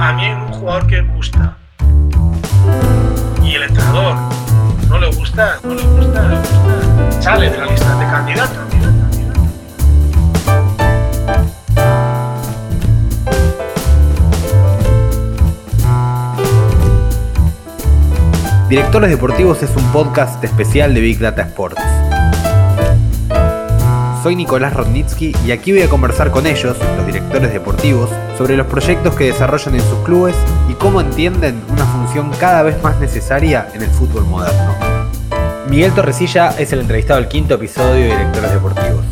a mí un jugador que gusta y el entrenador no le gusta, no le gusta, no le gusta, sale de la lista de candidatos. Directores Deportivos es un podcast especial de Big Data Sports. Soy Nicolás Rodnitsky y aquí voy a conversar con ellos, los directores deportivos, sobre los proyectos que desarrollan en sus clubes y cómo entienden una función cada vez más necesaria en el fútbol moderno. Miguel Torresilla es el entrevistado del quinto episodio de Directores Deportivos.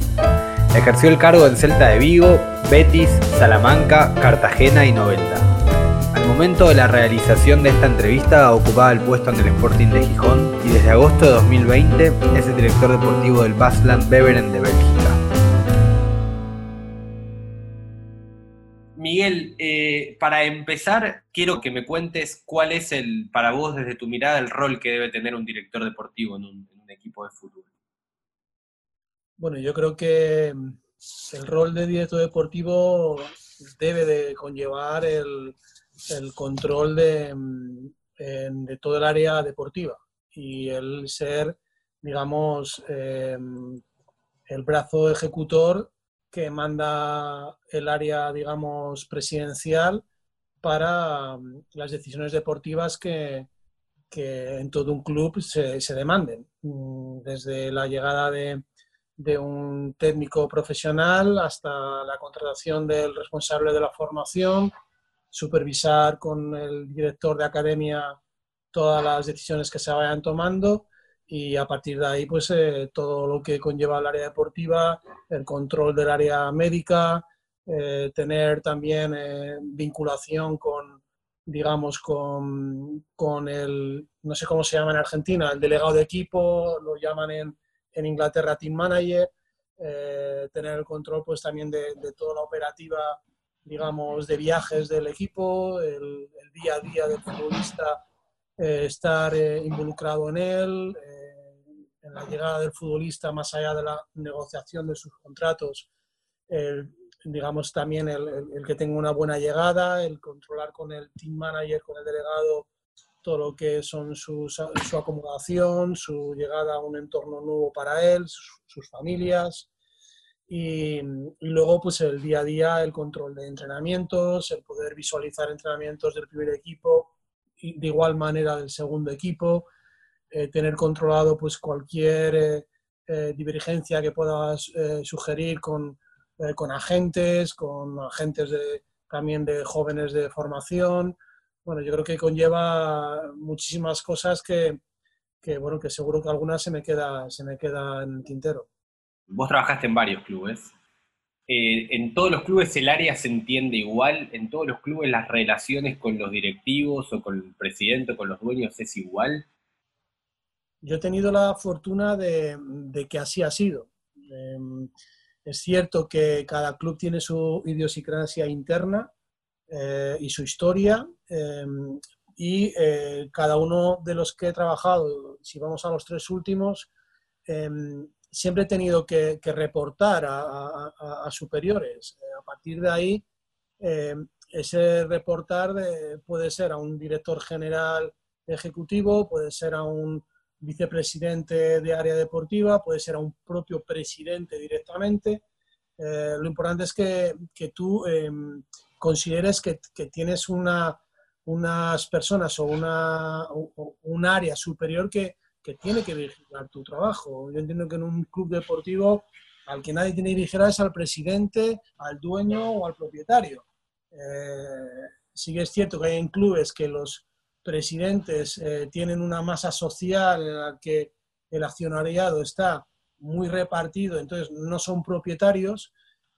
Ejerció el cargo en Celta de Vigo, Betis, Salamanca, Cartagena y Novelda. Al momento de la realización de esta entrevista ocupaba el puesto en el Sporting de Gijón y desde agosto de 2020 es el director deportivo del Basland Beveren de Bélgica. Eh, para empezar, quiero que me cuentes cuál es el, para vos desde tu mirada, el rol que debe tener un director deportivo en un, equipo de fútbol. Bueno, yo creo que mm, el rol de director deportivo debe de conllevar el, control de, mm, de, todo el área deportiva y el ser, digamos, em, el brazo ejecutor que manda el área, digamos, presidencial para mm, las decisiones deportivas que, en todo un club se, demanden, mm, desde la llegada de, un técnico profesional hasta la contratación del responsable de la formación, supervisar con el director de academia todas las decisiones que se vayan tomando y a partir de ahí pues eh, todo lo que conlleva el área deportiva, el control del área médica, eh, tener también eh, vinculación con, digamos, con, con, el, no sé cómo se llama en Argentina, el delegado de equipo, lo llaman en, en Inglaterra team manager, tener el control pues también de, de, toda la operativa, digamos, de viajes del equipo, el, el día a día del futbolista, estar involucrado en él, en la llegada del futbolista, más allá de la negociación de sus contratos, digamos también el, que tenga una buena llegada, el controlar con el team manager, con el delegado, todo lo que son sus, su acomodación, su llegada a un entorno nuevo para él, sus, familias. Y, y, luego pues el día a día, el control de entrenamientos, el poder visualizar entrenamientos del primer equipo, de igual manera del segundo equipo, eh, tener controlado pues, cualquier eh, eh, divergencia que pueda sugerir con, con, agentes, con agentes de, también de jóvenes de formación. Bueno, yo creo que conlleva muchísimas cosas que, que, bueno, que seguro que algunas se me queda, se me queda en el tintero. Vos trabajaste en varios clubes. En todos los clubes el área se entiende igual, en todos los clubes las relaciones con los directivos o con el presidente o con los dueños es igual. Yo he tenido la fortuna de, que así ha sido. Em, es cierto que cada club tiene su idiosincrasia interna eh, y su historia em, y eh, cada uno de los que he trabajado, si vamos a los tres últimos, em, siempre he tenido que, reportar a, superiores. Eh, a partir de ahí, ese reportar puede ser a un director general ejecutivo, puede ser a un vicepresidente de área deportiva, puede ser a un propio presidente directamente. Eh, lo importante es que, que tú em, consideres que, que tienes una, unas personas o una, un área superior que, que, tiene que vigilar tu trabajo. Yo entiendo que en un club deportivo al que nadie tiene que vigilar es al presidente, al dueño o al propietario. Eh, sí que es cierto que hay en clubes que los presidentes eh, tienen una masa social en la que el accionariado está muy repartido, entonces no son propietarios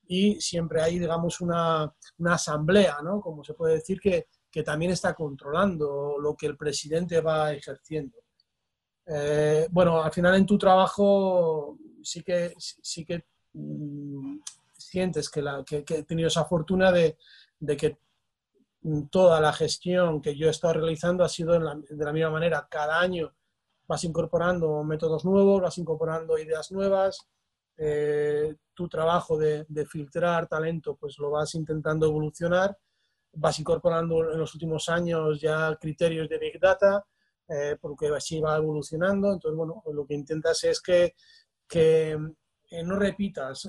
y siempre hay, digamos, una, una asamblea, ¿no? Como se puede decir, que, que, también está controlando lo que el presidente va ejerciendo. Eh, bueno, al final en tu trabajo sí que, sí que mm, sientes que, la, he tenido esa fortuna de, de que toda la gestión que yo he estado realizando ha sido de la misma manera. Cada año vas incorporando métodos nuevos, vas incorporando ideas nuevas. Eh, tu trabajo de, filtrar talento, pues lo vas intentando evolucionar. vas incorporando en los últimos años ya criterios de Big Data, eh, porque así va evolucionando. Entonces, bueno, lo que intentas es que, que no repitas,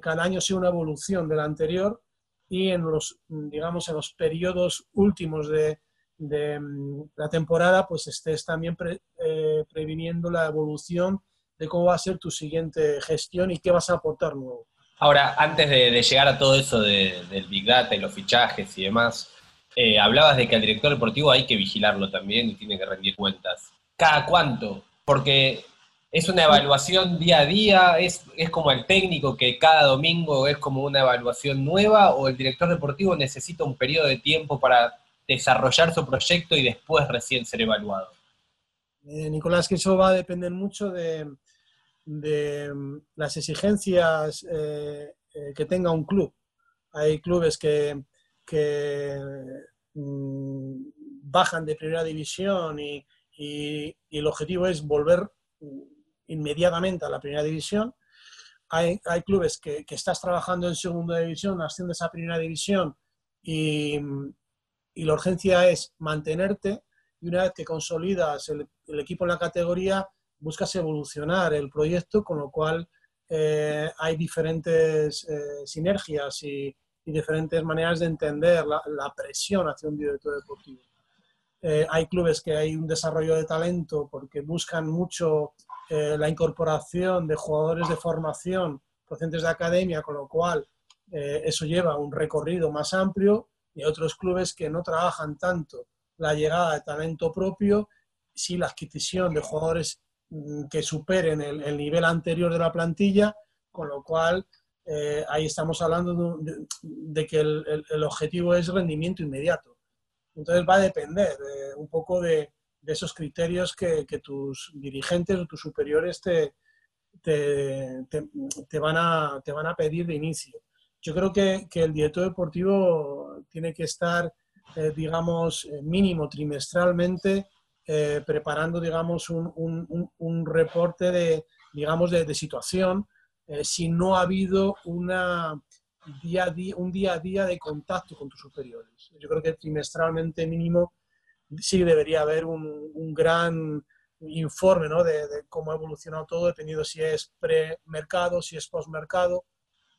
cada año sea una evolución de la anterior y en los, digamos, en los periodos últimos de, de mm, la temporada, pues estés también previniendo la evolución de cómo va a ser tu siguiente gestión y qué vas a aportar nuevo. Ahora, antes de, llegar a todo eso del Big Data y los fichajes y demás, eh, hablabas de que al director deportivo hay que vigilarlo también y tiene que rendir cuentas. ¿Cada cuánto? Porque es una evaluación día a día, es, es como el técnico que cada domingo es como una evaluación nueva, o el director deportivo necesita un periodo de tiempo para desarrollar su proyecto y después recién ser evaluado. Eh, Nicolás, que eso va a depender mucho de, de mm, las exigencias eh, que tenga un club. Hay clubes que, mm, bajan de primera división y, el objetivo es volver inmediatamente a la primera división. Hay, clubes que, estás trabajando en segunda división, asciendes a primera división y, la urgencia es mantenerte y una vez que consolidas el equipo en la categoría, buscas evolucionar el proyecto, con lo cual eh, hay diferentes eh, sinergias y, diferentes maneras de entender la, presión hacia un director deportivo. Eh, hay clubes que hay un desarrollo de talento porque buscan mucho la incorporación de jugadores de formación procedentes de academia, con lo cual eso lleva un recorrido más amplio y otros clubes que no trabajan tanto la llegada de talento propio, sí la adquisición de jugadores Mm, que superen el, nivel anterior de la plantilla, con lo cual eh, ahí estamos hablando de, que el, objetivo es rendimiento inmediato. Entonces va a depender eh, un poco de, esos criterios que, tus dirigentes o tus superiores te, te, van a, te van a pedir de inicio. Yo creo que, el director deportivo tiene que estar, eh, digamos, mínimo trimestralmente eh, preparando, digamos, un, un, reporte de, digamos, de, situación eh, si no ha habido una día a día, un día a día de contacto con tus superiores. Yo creo que trimestralmente mínimo sí debería haber un, gran informe ¿no? de, de, cómo ha evolucionado todo, dependiendo si es pre-mercado, si es post-mercado,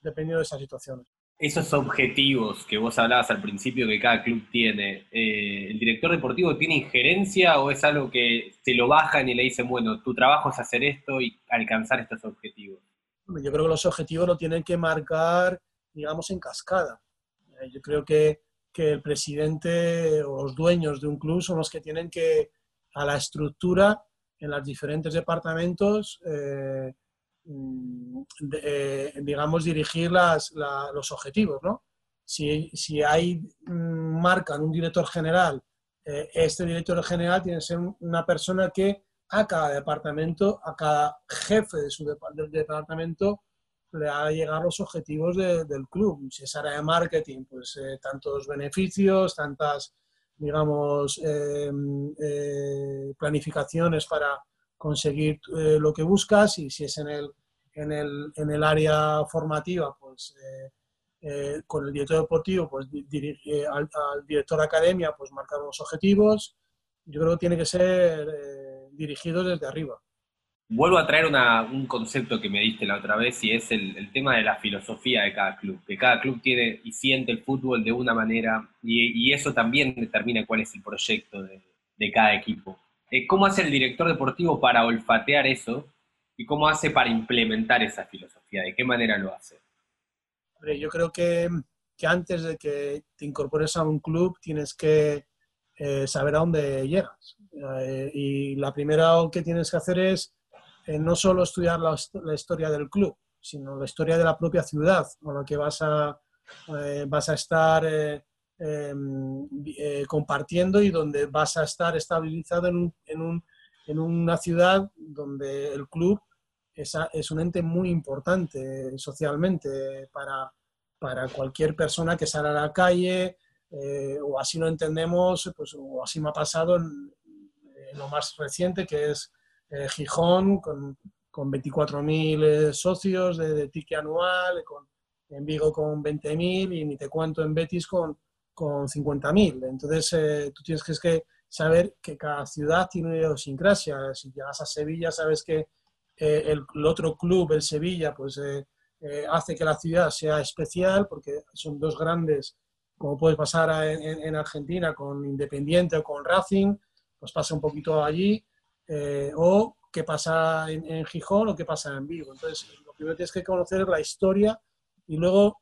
dependiendo de esas situaciones esos objetivos que vos hablabas al principio que cada club tiene, eh, ¿el director deportivo tiene injerencia o es algo que se lo bajan y le dicen, bueno, tu trabajo es hacer esto y alcanzar estos objetivos? Yo creo que los objetivos lo tienen que marcar, digamos, en cascada. Eh, yo creo que, que el presidente o los dueños de un club son los que tienen que, a la estructura, en los diferentes departamentos, eh, Mm, eh, digamos, dirigir los objetivos, ¿no? Si, si hay, mm, marcan un director general, este director general tiene que ser una persona que a cada departamento, a cada jefe de su del departamento, le haga llegar los objetivos del club. Si es área de marketing, pues eh, tantos beneficios, tantas, digamos, planificaciones para, conseguir eh, lo que buscas y si es en el, en el, en el área formativa, pues eh, eh, con el director deportivo, pues dirige, al, director de academia, pues marcar los objetivos. Yo creo que tiene que ser dirigido desde arriba. Vuelvo a traer un concepto que me diste la otra vez y es el, tema de la filosofía de cada club. Que cada club tiene y siente el fútbol de una manera y, y eso también determina cuál es el proyecto de, de cada equipo. Eh, ¿Cómo hace el director deportivo para olfatear eso y cómo hace para implementar esa filosofía? ¿De qué manera lo hace? Yo creo que, antes de que te incorpores a un club tienes que eh, saber a dónde llegas. Eh, y la primera que tienes que hacer es no solo estudiar la, historia del club, sino la historia de la propia ciudad con la que vas a, vas a estar Em, eh, compartiendo y donde vas a estar estabilizado en, en, una ciudad donde el club es, es, un ente muy importante socialmente para, para cualquier persona que sale a la calle, eh, o así lo entendemos, pues, o así me ha pasado en, lo más reciente, que es eh, Gijón, con, con 24.000 socios de, de, ticket anual, con, en Vigo con 20.000 y ni te cuento en Betis con, con 50.000. Entonces, eh, tú tienes que, que, saber que cada ciudad tiene una idiosincrasia. Si llegas a Sevilla, sabes que eh, el, el, otro club, el Sevilla, pues eh, eh, hace que la ciudad sea especial porque son dos grandes, como puede pasar en, Argentina con Independiente o con Racing, pues pasa un poquito allí. o qué pasa en, Gijón o qué pasa en Vigo. Entonces, lo primero que tienes que conocer es la historia y luego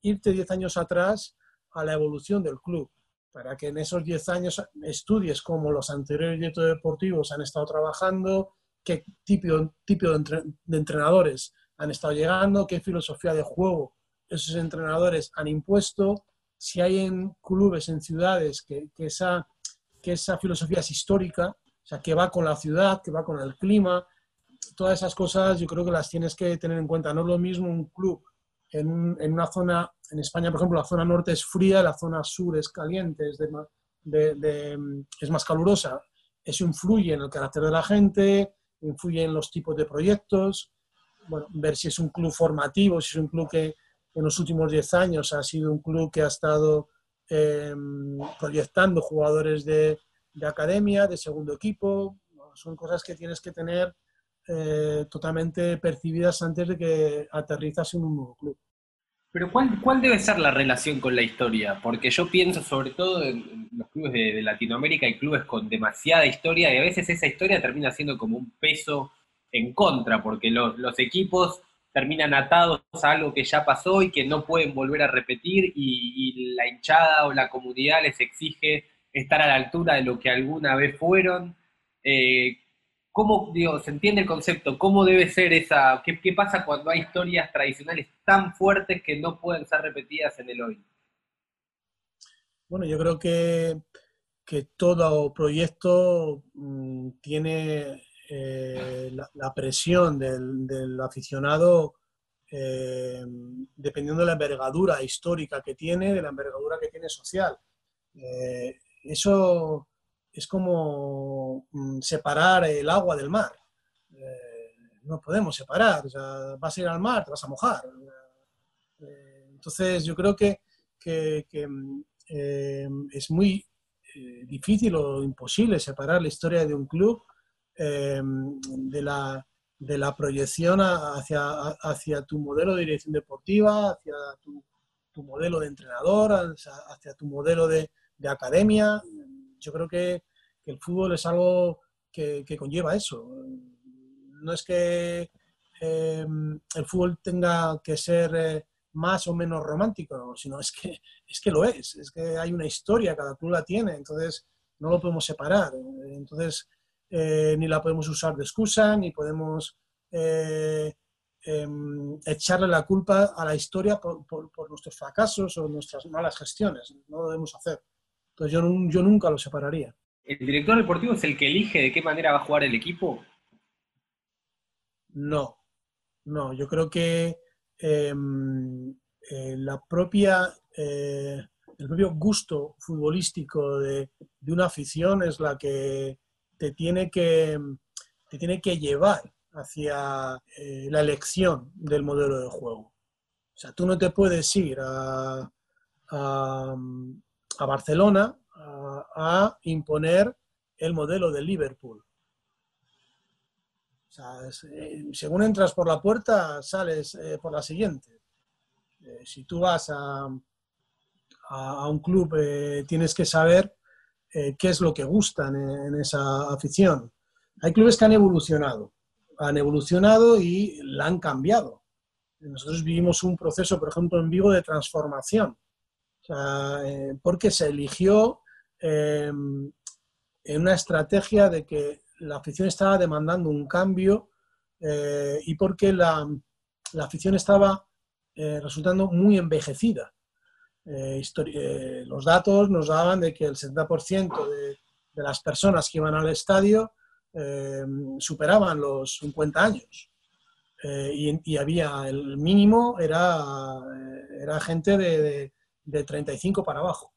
irte 10 años atrás a la evolución del club, para que en esos 10 años estudies cómo los anteriores directores deportivos han estado trabajando, qué tipo, de, entrenadores han estado llegando, qué filosofía de juego esos entrenadores han impuesto, si hay en clubes, en ciudades, que, que, esa, que esa filosofía es histórica, o sea, que va con la ciudad, que va con el clima, todas esas cosas yo creo que las tienes que tener en cuenta. No es lo mismo un club en, en, una zona, en España, por ejemplo, la zona norte es fría, la zona sur es caliente, es, de, de, de, es más calurosa. Eso influye en el carácter de la gente, influye en los tipos de proyectos. Bueno, ver si es un club formativo, si es un club que en los últimos 10 años ha sido un club que ha estado eh, proyectando jugadores de, de, academia, de segundo equipo. Son cosas que tienes que tener eh, totalmente percibidas antes de que aterrizas en un nuevo club. Pero ¿cuál, ¿cuál, debe ser la relación con la historia? Porque yo pienso sobre todo en los clubes de, de, Latinoamérica, hay clubes con demasiada historia y a veces esa historia termina siendo como un peso en contra, porque los, los equipos terminan atados a algo que ya pasó y que no pueden volver a repetir y, la hinchada o la comunidad les exige estar a la altura de lo que alguna vez fueron. Eh, ¿Cómo, digo, se entiende el concepto? ¿Cómo debe ser esa? ¿Qué, ¿Qué, pasa cuando hay historias tradicionales tan fuertes que no pueden ser repetidas en el hoy? Bueno, yo creo que, que todo proyecto mmm, tiene eh, la, presión del, aficionado eh, dependiendo de la envergadura histórica que tiene, de la envergadura que tiene social. Eh, eso es como mm, separar el agua del mar. No podemos separar. O vas a ir al mar, te vas a mojar. Entonces, yo creo que, eh, es muy difícil o imposible separar la historia de un club eh, de, la, de la proyección hacia, hacia tu modelo de dirección deportiva, hacia tu, modelo de entrenador, hacia, tu modelo de, de academia yo creo que, el fútbol es algo que, conlleva eso. No es que eh, el fútbol tenga que ser eh, más o menos romántico, sino es que, es que lo es. Es que hay una historia, cada club la tiene, entonces no lo podemos separar. Entonces, eh, ni la podemos usar de excusa, ni podemos eh, echarle la culpa a la historia por, por, por, nuestros fracasos o nuestras malas gestiones. No lo debemos hacer. Entonces yo, yo nunca lo separaría. ¿El director deportivo es el que elige de qué manera va a jugar el equipo? No, no, yo creo que eh, eh, la propia, eh, el propio gusto futbolístico de, de, una afición es la que te tiene que, te tiene que llevar hacia eh, la elección del modelo de juego. O sea, tú no te puedes ir a, a Barcelona a, imponer el modelo de Liverpool. O sea, eh, según entras por la puerta, sales eh, por la siguiente. Si tú vas a, un club, tienes que saber eh, qué es lo que gustan en, esa afición. Hay clubes que han evolucionado, han evolucionado y la han cambiado. Nosotros vivimos un proceso, por ejemplo, en Vigo de transformación eh, porque se eligió eh, en una estrategia de que la afición estaba demandando un cambio y porque la, la, afición estaba resultando muy envejecida. Eh, eh, los datos nos daban de que el 70% de, las personas que iban al estadio superaban los 50 años. Y, había el mínimo, era, era gente de, de de 35 para abajo.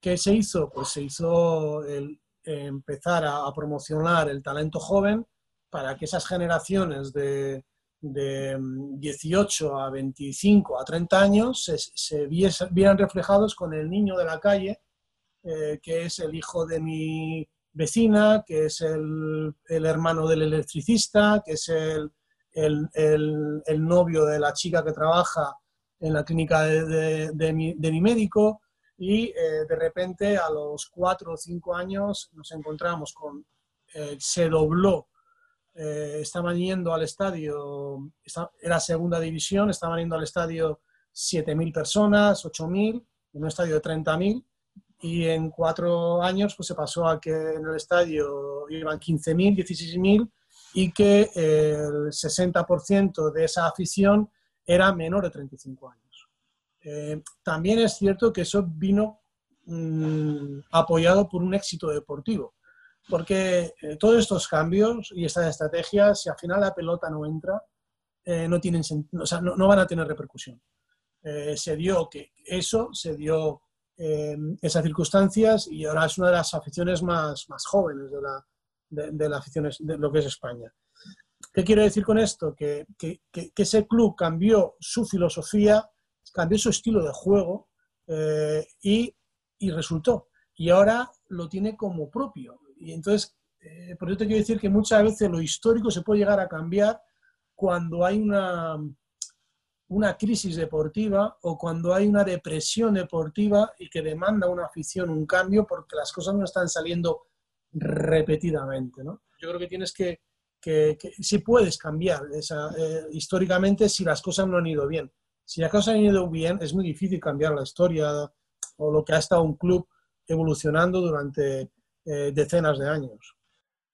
¿Qué se hizo? Pues se hizo el, eh, empezar a, promocionar el talento joven para que esas generaciones de, de 18 a 25 a 30 años se, se vieran reflejados con el niño de la calle, eh, que es el hijo de mi vecina, que es el, el hermano del electricista, que es el, el, el, novio de la chica que trabaja en la clínica de, de, mi, de mi, médico. Y eh, de repente a los cuatro o cinco años nos encontramos con, eh, se dobló eh, estaban yendo al estadio, era segunda división, estaban yendo al estadio 7.000 personas, 8.000, en un estadio de 30.000, y en cuatro años pues, se pasó a que en el estadio iban 15.000, 16.000, y que el 60% de esa afición era menor de 35 años. Eh, también es cierto que eso vino mm, apoyado por un éxito deportivo porque eh, todos estos cambios y estas estrategias, si al final la pelota no entra, eh, no, tienen, o sea, no, van a tener repercusión. Eh, se dio que eso, se dio esas circunstancias y ahora es una de las aficiones más, más jóvenes de la, de, la afición de lo que es España. ¿Qué quiero decir con esto? Que, que, que, ese club cambió su filosofía, cambió su estilo de juego y, y resultó. Y ahora lo tiene como propio. Y entonces, eh, por eso te quiero decir que muchas veces lo histórico se puede llegar a cambiar cuando hay una, una crisis deportiva o cuando hay una depresión deportiva y que demanda una afición un cambio porque las cosas no están saliendo repetidamente. ¿no? Yo creo que tienes que, que, si puedes cambiar esa, eh, históricamente si las cosas no han ido bien. Si las cosas han ido bien, es muy difícil cambiar la historia o lo que ha estado un club evolucionando durante eh, decenas de años.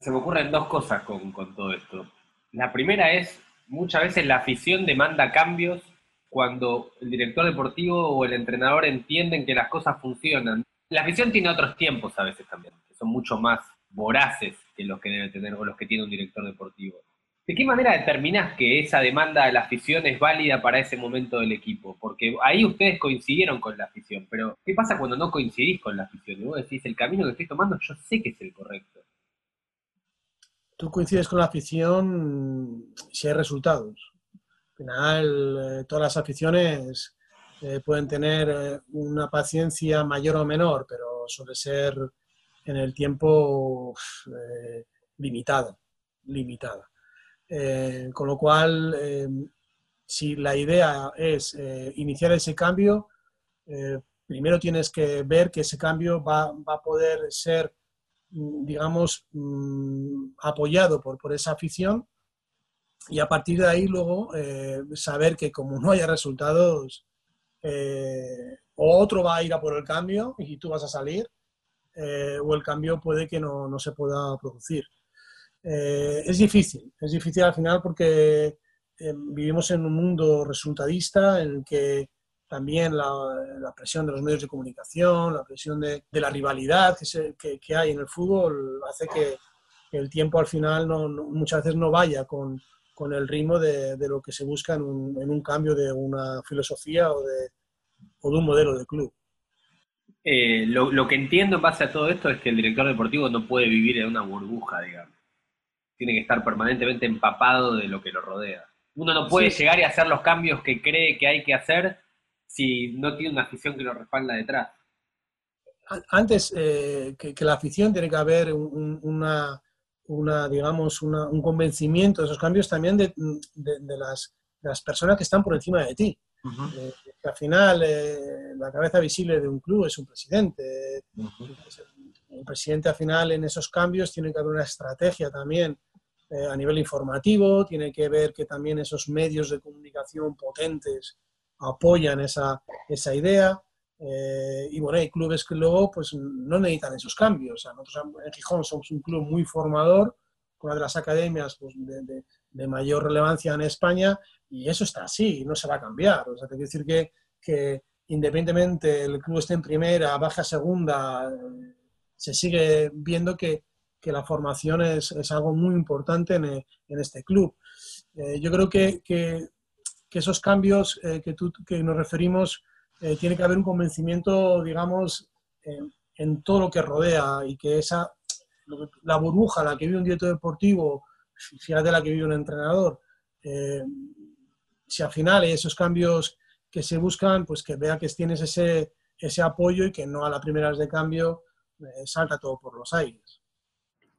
Se me ocurren dos cosas con, todo esto. La primera es, muchas veces la afición demanda cambios cuando el director deportivo o el entrenador entienden que las cosas funcionan. La afición tiene otros tiempos a veces también, que son mucho más voraces que los que debe tener o los que tiene un director deportivo. ¿De qué manera determinás que esa demanda de la afición es válida para ese momento del equipo? Porque ahí ustedes coincidieron con la afición, pero ¿qué pasa cuando no coincidís con la afición? Y vos decís, el camino que estoy tomando yo sé que es el correcto. Tú coincides con la afición si hay resultados. Al final, eh, todas las aficiones eh, pueden tener eh, una paciencia mayor o menor, pero suele ser en el tiempo limitada, limitada. Eh, con lo cual, eh, si la idea es eh, iniciar ese cambio, primero tienes que ver que ese cambio va, a poder ser, mm, digamos, mm, apoyado por, esa afición y a partir de ahí luego saber que como no haya resultados, o otro va a ir a por el cambio y tú vas a salir, o el cambio puede que no se pueda producir. Eh, es difícil, es difícil al final porque eh, vivimos en un mundo resultadista en el que también la, presión de los medios de comunicación, la presión de, la rivalidad que, que, hay en el fútbol hace que, el tiempo al final no, muchas veces no vaya con, el ritmo de, lo que se busca en un, en un, cambio de una filosofía o de, un modelo de club. Eh, lo, que entiendo en base a todo esto es que el director deportivo no puede vivir en una burbuja, digamos tiene que estar permanentemente empapado de lo que lo rodea. Uno no puede llegar y hacer los cambios que cree que hay que hacer si no tiene una afición que lo respalda detrás. Antes eh, que, la afición tiene que haber una, una digamos, un convencimiento de esos cambios también de, las, las, personas que están por encima de ti. Eh, al final eh, la cabeza visible de un club es un presidente. el presidente al final en esos cambios tiene que haber una estrategia también eh, a nivel informativo, tiene que ver que también esos medios de comunicación potentes apoyan esa, esa idea. Eh, y bueno, hay clubes que luego pues, no necesitan esos cambios. nosotros en Gijón somos un club muy formador, una de las academias pues, de, de, mayor relevancia en España, y eso está así, no se va a cambiar. O sea, te quiero decir que, que independientemente el club esté en primera, baja segunda, eh, se sigue viendo que, que la formación es, algo muy importante en, en este club. Eh, yo creo que, que, esos cambios eh, que, tú, que nos referimos, eh, tiene que haber un convencimiento, digamos, en todo lo que rodea y que esa, la burbuja la que vive un director deportivo, fíjate la que vive un entrenador, eh, si al final hay esos cambios que se buscan, pues que vea que tienes ese, ese apoyo y que no a la primera vez de cambio salta todo por los aires.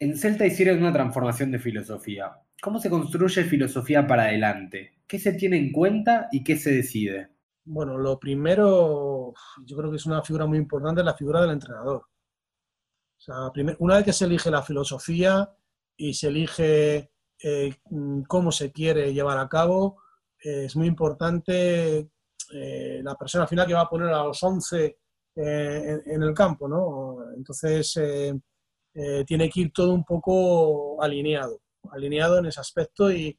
En Celta hicieron una transformación de filosofía. ¿Cómo se construye filosofía para adelante? ¿Qué se tiene en cuenta y qué se decide? Bueno, lo primero, yo creo que es una figura muy importante, la figura del entrenador. O sea, una vez que se elige la filosofía y se elige eh, cómo se quiere llevar a cabo, eh, es muy importante eh, la persona final que va a poner a los 11 en, el campo, ¿no? Entonces, tiene que ir todo un poco alineado, alineado en ese aspecto y,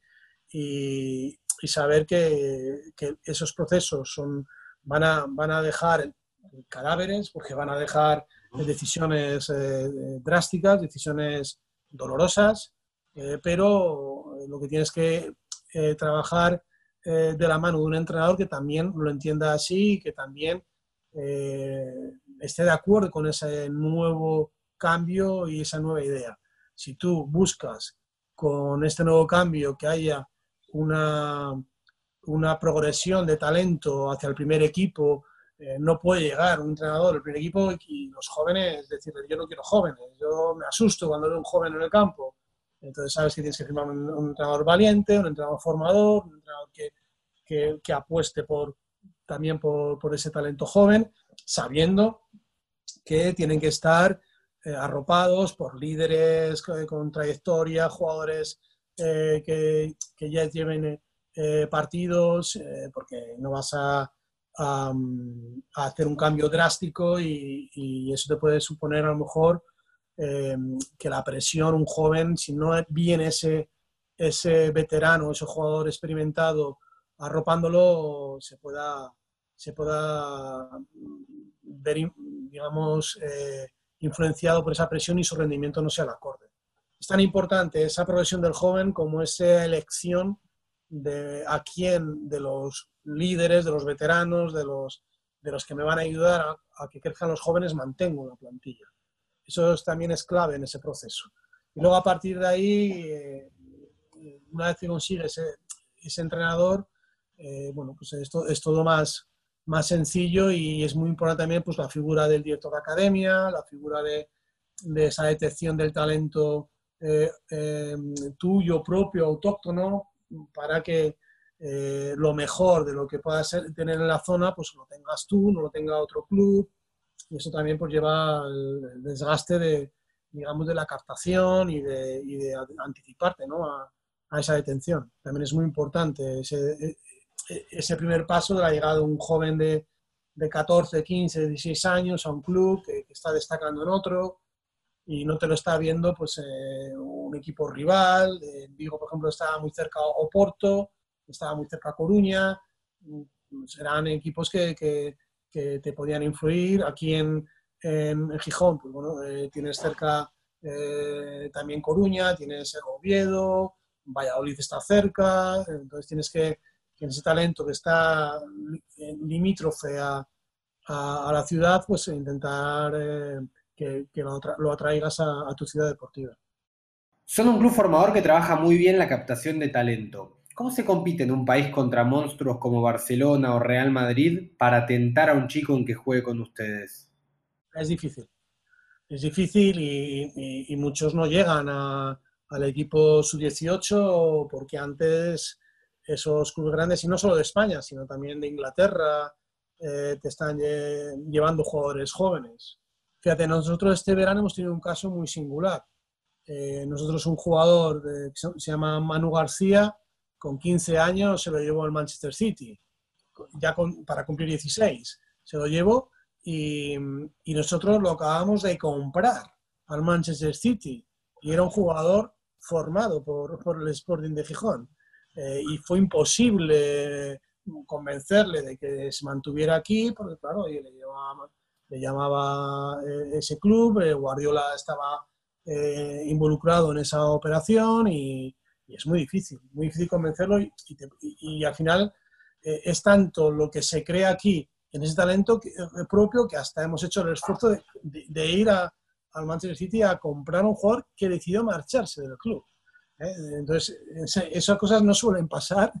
saber que, esos procesos son, van, a, van a dejar cadáveres, porque van a dejar decisiones eh, drásticas, decisiones dolorosas, eh, pero lo que tienes que eh, trabajar de la mano de un entrenador que también lo entienda así, que también esté de acuerdo con ese nuevo cambio y esa nueva idea. Si tú buscas con este nuevo cambio que haya una, una progresión de talento hacia el primer equipo, eh, no puede llegar un entrenador del primer equipo y los jóvenes decir, yo no quiero jóvenes, yo me asusto cuando veo un joven en el campo. Entonces sabes que tienes que firmar un, entrenador valiente, un entrenador formador, un entrenador que, que, que apueste por, también por, por, ese talento joven, sabiendo que tienen que estar eh, arropados por líderes con trayectoria, jugadores eh, que, que, ya lleven eh, partidos, eh, porque no vas a, a, hacer un cambio drástico y, y, eso te puede suponer a lo mejor que la presión, un joven, si no viene ese, ese veterano, ese jugador experimentado arropándolo, se pueda, se pueda ver, digamos, influenciado por esa presión y su rendimiento no sea el acorde es tan importante esa progresión del joven como esa elección de a quién de los líderes, de los veteranos, de los, de los que me van a ayudar a, que crezcan los jóvenes, mantengo una plantilla. Eso también es clave en ese proceso. Y luego a partir de ahí, eh, una vez que consigue ese, entrenador, eh, bueno, pues esto es todo más, más sencillo y es muy importante también pues, la figura del director de academia, la figura de, de esa detección del talento eh, em, tuyo propio, autóctono, para que eh, lo mejor de lo que puedas tener en la zona, pues lo tengas tú, no lo tenga otro club. Y eso también pues lleva el, desgaste de, digamos, de la captación y de, y de anticiparte ¿no? a, a, esa detención. También es muy importante ese, ese primer paso de la llegada de un joven de, de 14, 15, 16 años a un club que, está destacando en otro, y no te lo está viendo pues eh, un equipo rival. En Vigo, por ejemplo, estaba muy cerca Oporto, estaba muy cerca Coruña. Serán equipos que, que, que te podían influir. Aquí en, en, Gijón, pues bueno, eh, tienes cerca eh, también Coruña, tienes Oviedo, Valladolid está cerca, entonces tienes que, que ese talento que está limítrofe a, a, a la ciudad, pues intentar que, lo, atraigas a, tu ciudad deportiva. Son un club formador que trabaja muy bien la captación de talento. ¿Cómo se compite en un país contra monstruos como Barcelona o Real Madrid para tentar a un chico en que juegue con ustedes? Es difícil. Es difícil y, muchos no llegan al equipo sub-18 porque antes esos clubes grandes, y no solo de España, sino también de Inglaterra, eh, te están llevando jugadores jóvenes. Fíjate, nosotros este verano hemos tenido un caso muy singular. Eh, nosotros un jugador que se llama Manu García, con 15 años se lo llevó al Manchester City, ya para cumplir 16. Se lo llevó y, nosotros lo acabamos de comprar al Manchester City y era un jugador formado por, el Sporting de Gijón. Eh, y fue imposible convencerle de que se mantuviera aquí, porque claro, le le llamaba eh, ese club, eh, Guardiola estaba involucrado en esa operación y, es muy difícil, muy difícil convencerlo y, al final es tanto lo que se crea aquí en ese talento propio que hasta hemos hecho el esfuerzo de, ir a, al Manchester City a comprar un jugador que decidió marcharse del club. ¿Eh? Entonces, esas cosas no suelen pasar,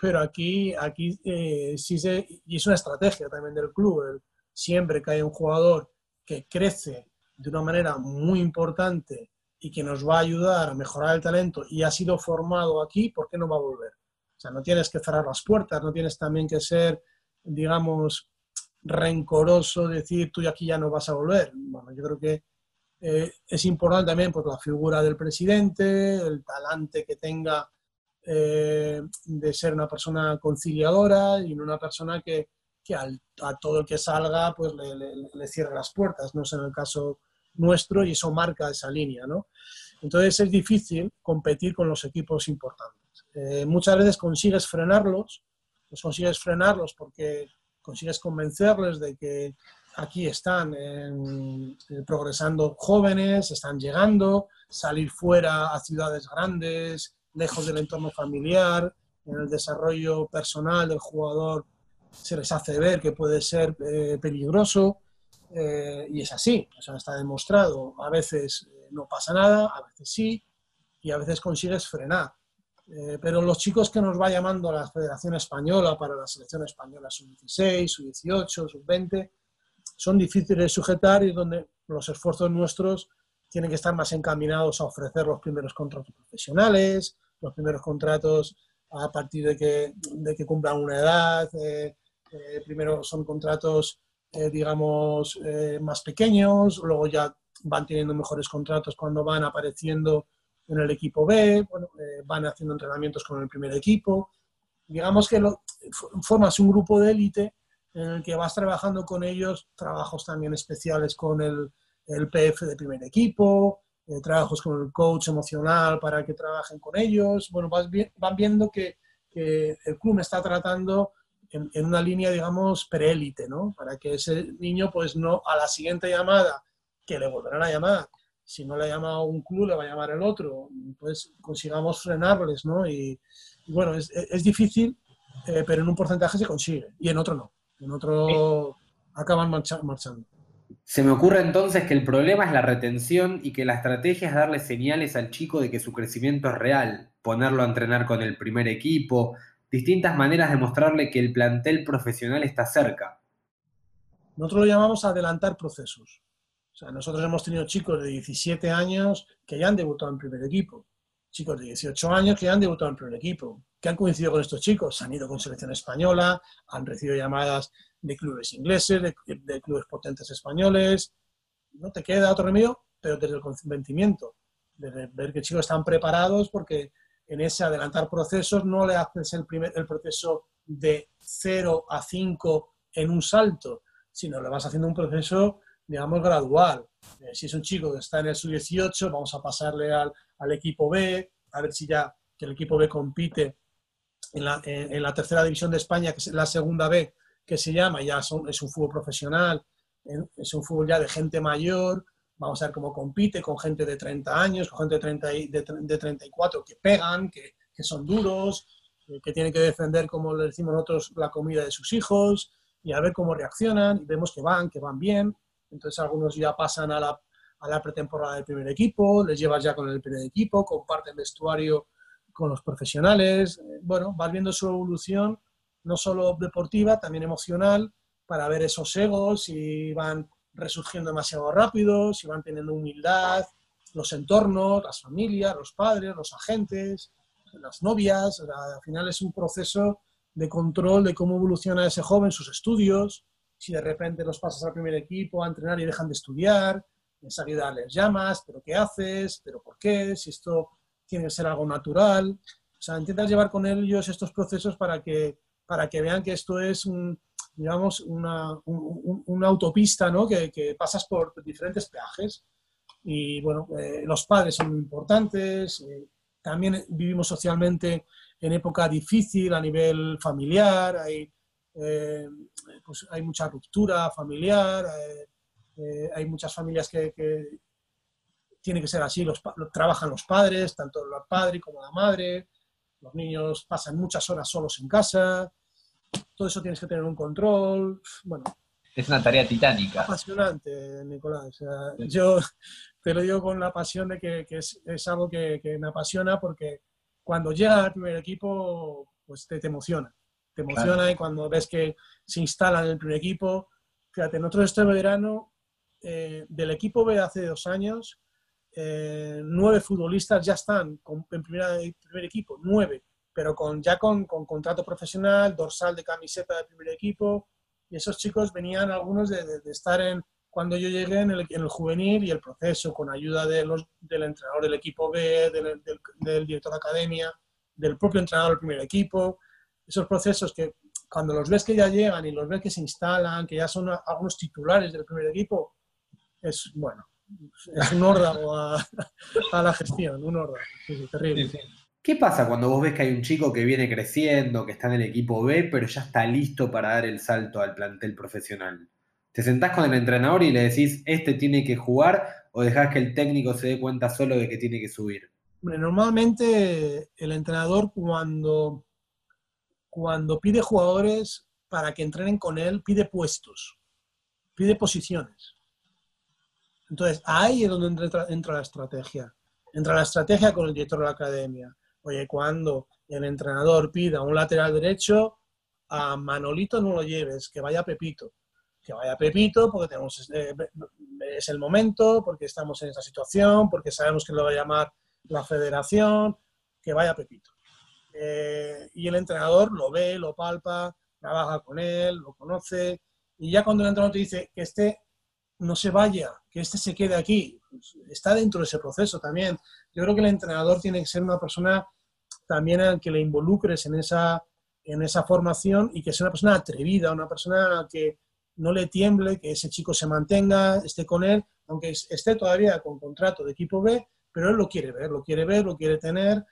pero aquí, aquí eh, sí se, y es una estrategia también del club, siempre que hay un jugador que crece de una manera muy importante y que nos va a ayudar a mejorar el talento y ha sido formado aquí, ¿por qué no va a volver? O sea, no tienes que cerrar las puertas, no tienes también que ser, digamos, rencoroso, decir tú aquí ya no vas a volver. Bueno, yo creo que eh, es importante también pues, la figura del presidente, el talante que tenga eh, de ser una persona conciliadora y una persona que, que a todo el que salga pues le, le, cierre las puertas. No es en el caso nuestro y eso marca esa línea. ¿no? Entonces es difícil competir con los equipos importantes. Eh, muchas veces consigues frenarlos, pues consigues frenarlos porque consigues convencerles de que aquí están eh, progresando jóvenes, están llegando, salir fuera a ciudades grandes, lejos del entorno familiar, en el desarrollo personal del jugador se les hace ver que puede ser eh, peligroso eh, y es así, o está demostrado. A veces no pasa nada, a veces sí y a veces consigues frenar. Eh, pero los chicos que nos va llamando a la Federación Española para la selección española sub-16, sub-18, sub-20, son difíciles de sujetar y donde los esfuerzos nuestros tienen que estar más encaminados a ofrecer los primeros contratos profesionales, los primeros contratos a partir de que, de que cumplan una edad, eh, eh, primero son contratos, digamos, más pequeños, luego ya van teniendo mejores contratos cuando van apareciendo en el equipo B, eh, van haciendo entrenamientos con el primer equipo. Digamos que formas un grupo de élite en el que vas trabajando con ellos, trabajos también especiales con el, el PF de primer equipo, eh, trabajos con el coach emocional para que trabajen con ellos. Bueno, vas, van viendo que, que, el club está tratando en, una línea, digamos, preélite, ¿no? Para que ese niño, pues no, a la siguiente llamada, que le volverán a llamar, si no le llama un club, le va a llamar el otro. Pues consigamos frenarles, ¿no? Y, bueno, es, es difícil, eh, pero en un porcentaje se consigue y en otro no. En otro acaban marchando. Se me ocurre entonces que el problema es la retención y que la estrategia es darle señales al chico de que su crecimiento es real, ponerlo a entrenar con el primer equipo, distintas maneras de mostrarle que el plantel profesional está cerca. Nosotros lo llamamos adelantar procesos. O sea, nosotros hemos tenido chicos de 17 años que ya han debutado en primer equipo, chicos de 18 años que han debutado en primer equipo, que han coincidido con estos chicos, han ido con selección española, han recibido llamadas de clubes ingleses, de, clubes potentes españoles. No te queda otro remedio, pero desde el convencimiento, de ver que chicos están preparados porque en ese adelantar procesos no le haces el, primer, el proceso de 0 a 5 en un salto, sino le vas haciendo un proceso digamos, gradual. Eh, si es un chico que está en el sub-18, vamos a pasarle al, al, equipo B, a ver si ya que el equipo B compite en la, en, la, tercera división de España, que es la segunda B, que se llama, ya son, es un fútbol profesional, es un fútbol ya de gente mayor, vamos a ver cómo compite con gente de 30 años, con gente de, 30, de, de 34 que pegan, que, que son duros, eh, que tienen que defender, como le decimos nosotros, la comida de sus hijos, y a ver cómo reaccionan, y vemos que van, que van bien, entonces algunos ya pasan a la, a la pretemporada del primer equipo, les llevas ya con el primer equipo, comparten vestuario con los profesionales. Bueno, vas viendo su evolución, no solo deportiva, también emocional, para ver esos egos, si van resurgiendo demasiado rápido, si van teniendo humildad, los entornos, las familias, los padres, los agentes, las novias. al final es un proceso de control de cómo evoluciona ese joven, sus estudios, si de repente los pasas al primer equipo a entrenar y dejan de estudiar, enseguida les llamas, pero ¿qué haces? ¿Pero por qué? Si esto tiene que ser algo natural. O sea, intentas llevar con ellos estos procesos para que, para que vean que esto es un, digamos, una, una autopista ¿no? que, que, pasas por diferentes peajes. Y bueno, eh, los padres son importantes. Eh, también vivimos socialmente en época difícil a nivel familiar. Hay, eh, pues hay mucha ruptura familiar, eh, eh, hay muchas familias que, que, tiene que ser así, los, trabajan los padres, tanto el padre como la madre, los niños pasan muchas horas solos en casa, todo eso tienes que tener un control, bueno, Es una tarea titánica. Apasionante, Nicolás. yo te lo digo con la pasión de que, es, algo que, me apasiona porque cuando llega al primer equipo, pues te, emociona. Te emociona y cuando ves que se instala en el primer equipo. Fíjate, nosotros este verano, eh, del equipo B hace dos años, eh, nueve futbolistas ya están en primera, primer equipo, nueve, pero con, ya con, con contrato profesional, dorsal de camiseta del primer equipo, y esos chicos venían algunos de, estar en, cuando yo llegué en el, juvenil y el proceso, con ayuda de los, del entrenador del equipo B, del, director de academia, del propio entrenador del primer equipo, esos procesos que cuando los ves que ya llegan y los ves que se instalan, que ya son algunos titulares del primer equipo, es bueno, es un órdago a, la gestión, un órdago, terrible. ¿Qué pasa cuando vos ves que hay un chico que viene creciendo, que está en el equipo B, pero ya está listo para dar el salto al plantel profesional? ¿Te sentás con el entrenador y le decís, este tiene que jugar o dejás que el técnico se dé cuenta solo de que tiene que subir? Normalmente el entrenador cuando, cuando pide jugadores para que entrenen con él, pide puestos, pide posiciones. Entonces ahí es donde entra, entra la estrategia. Entra la estrategia con el director de la academia Oye, cuando el entrenador pida un lateral derecho, a Manolito no lo lleves, que vaya Pepito. Que vaya Pepito porque tenemos, eh, es el momento, porque estamos en esta situación, porque sabemos que lo va a llamar la federación, que vaya Pepito. Eh, y el entrenador lo ve, lo palpa, trabaja con él, lo conoce, y ya cuando el entrenador te dice que este no se vaya, que este se quede aquí, pues está dentro de ese proceso también. Yo creo que el entrenador tiene que ser una persona también al que le involucres en esa, en esa formación y que sea una persona atrevida, una persona que no le tiemble, que ese chico se mantenga, esté con él, aunque esté todavía con contrato de equipo B, pero él lo quiere ver, lo quiere ver, lo quiere tener.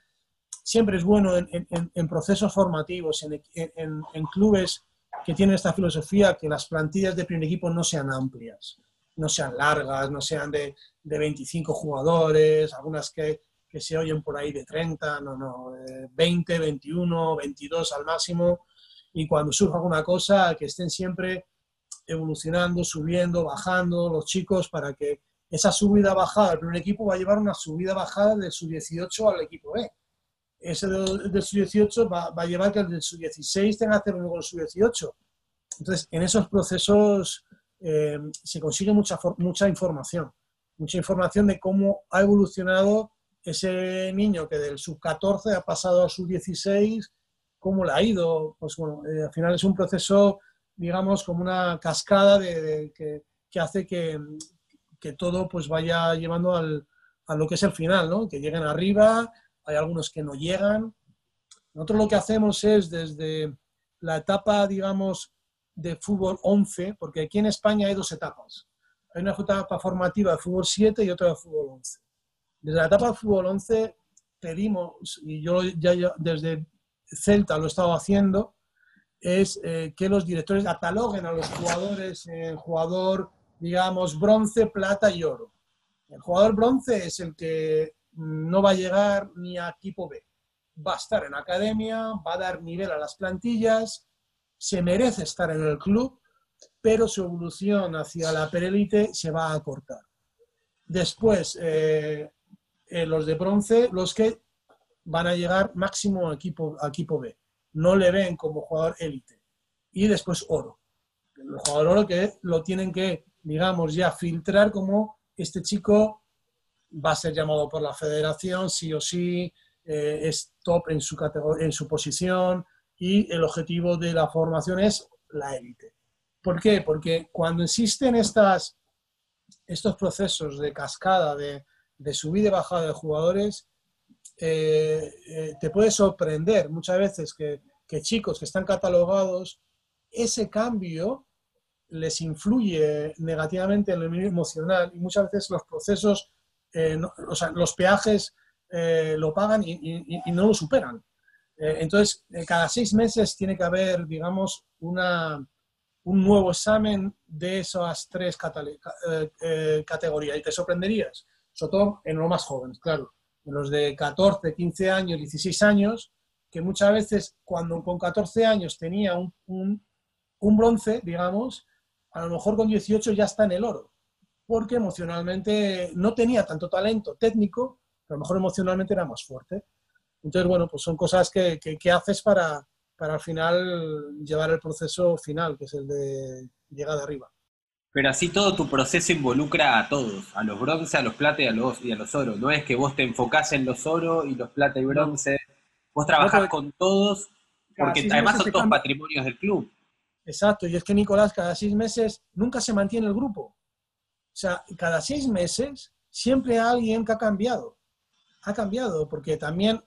Siempre es bueno en, en, procesos formativos, en, clubes que tienen esta filosofía, que las plantillas de primer equipo no sean amplias, no sean largas, no sean de, de 25 jugadores, algunas que que se oyen por ahí de 30, no, no, 20, 21, 22 al máximo, y cuando surja alguna cosa, que estén siempre evolucionando, subiendo, bajando los chicos para que esa subida-bajada del primer equipo va a llevar una subida-bajada del sub-18 al equipo B. Ese del, sub-18 va, a llevar que el del sub-16 tenga que hacer uno con el sub-18. Entonces, en esos procesos eh, se consigue mucha, mucha información, mucha información de cómo ha evolucionado ese niño que del sub-14 ha pasado a sub-16, ¿cómo le ha ido? Pues bueno, eh, al final es un proceso, digamos, como una cascada de, que, que, hace que, que, todo pues vaya llevando al, a lo que es el final, ¿no? Que lleguen arriba, hay algunos que no llegan. Nosotros lo que hacemos es desde la etapa, digamos, de fútbol 11, porque aquí en España hay dos etapas. Hay una etapa formativa de fútbol 7 y otra de fútbol 11. Desde la etapa de fútbol 11 pedimos, y yo ya, desde Celta lo he estado haciendo, es eh, que los directores cataloguen a los jugadores en jugador, digamos, bronce, plata y oro. El jugador bronce es el que no va a llegar ni a equipo B. Va a estar en academia, va a dar nivel a las plantillas, se merece estar en el club, pero su evolución hacia la perelite se va a cortar. Después, eh, eh, los de bronce los que van a llegar máximo a equipo, equipo B. No le ven como jugador élite. Y después oro. El jugador oro que lo tienen que, digamos, ya filtrar como este chico va a ser llamado por la federación, sí o sí, eh, es top en su, en su posición y el objetivo de la formación es la élite. ¿Por qué? Porque cuando existen estas, estos procesos de cascada, de, de subida y bajada de jugadores, eh, eh, te puede sorprender muchas veces que, chicos que están catalogados, ese cambio les influye negativamente en medio emocional y muchas veces los procesos, eh, los peajes lo pagan y, no lo superan. entonces, cada seis meses tiene que haber, digamos, una, un nuevo examen de esas tres categorías. Y te sorprenderías sobre todo en los más jóvenes, claro, en los de 14, 15 años, 16 años, que muchas veces cuando con 14 años tenía un, un, bronce, digamos, a lo mejor con 18 ya está en el oro, porque emocionalmente no tenía tanto talento técnico, pero a lo mejor emocionalmente era más fuerte. Entonces, bueno, pues son cosas que, que, haces para, para al final llevar el proceso final, que es el de llegar de arriba. Pero así todo tu proceso involucra a todos, a los bronce, a los plata y a los, y a los oro. No es que vos te enfocás en los oro y los plata y bronce. Vos trabajás con todos, porque además son todos patrimonios del club. Exacto, y es que Nicolás cada seis meses nunca se mantiene el grupo. O sea, cada seis meses siempre hay alguien que ha cambiado. Ha cambiado porque también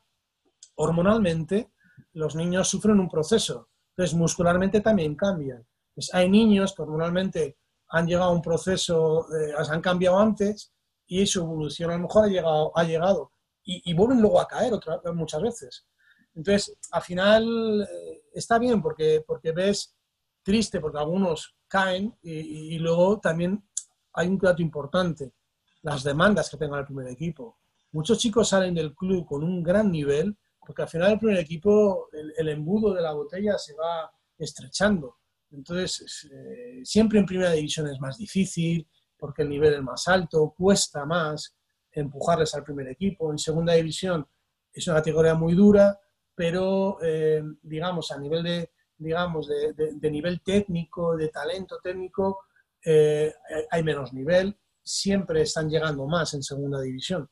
hormonalmente los niños sufren un proceso. Entonces, muscularmente también cambian. Pues hay niños que hormonalmente han llegado a un proceso, eh, han cambiado antes y su evolución a lo mejor ha llegado, ha llegado y, vuelven luego a caer muchas veces. Entonces, al final eh, está bien porque, porque ves triste porque algunos caen y, luego también hay un plato importante, las demandas que tenga el primer equipo. Muchos chicos salen del club con un gran nivel porque al final el primer equipo, el, embudo de la botella se va estrechando. Entonces, eh, siempre en primera división es más difícil porque el nivel es más alto, cuesta más empujarles al primer equipo. En segunda división es una categoría muy dura, pero eh, digamos a nivel de, digamos, de, nivel técnico, de talento técnico, eh, hay menos nivel, siempre están llegando más en segunda división.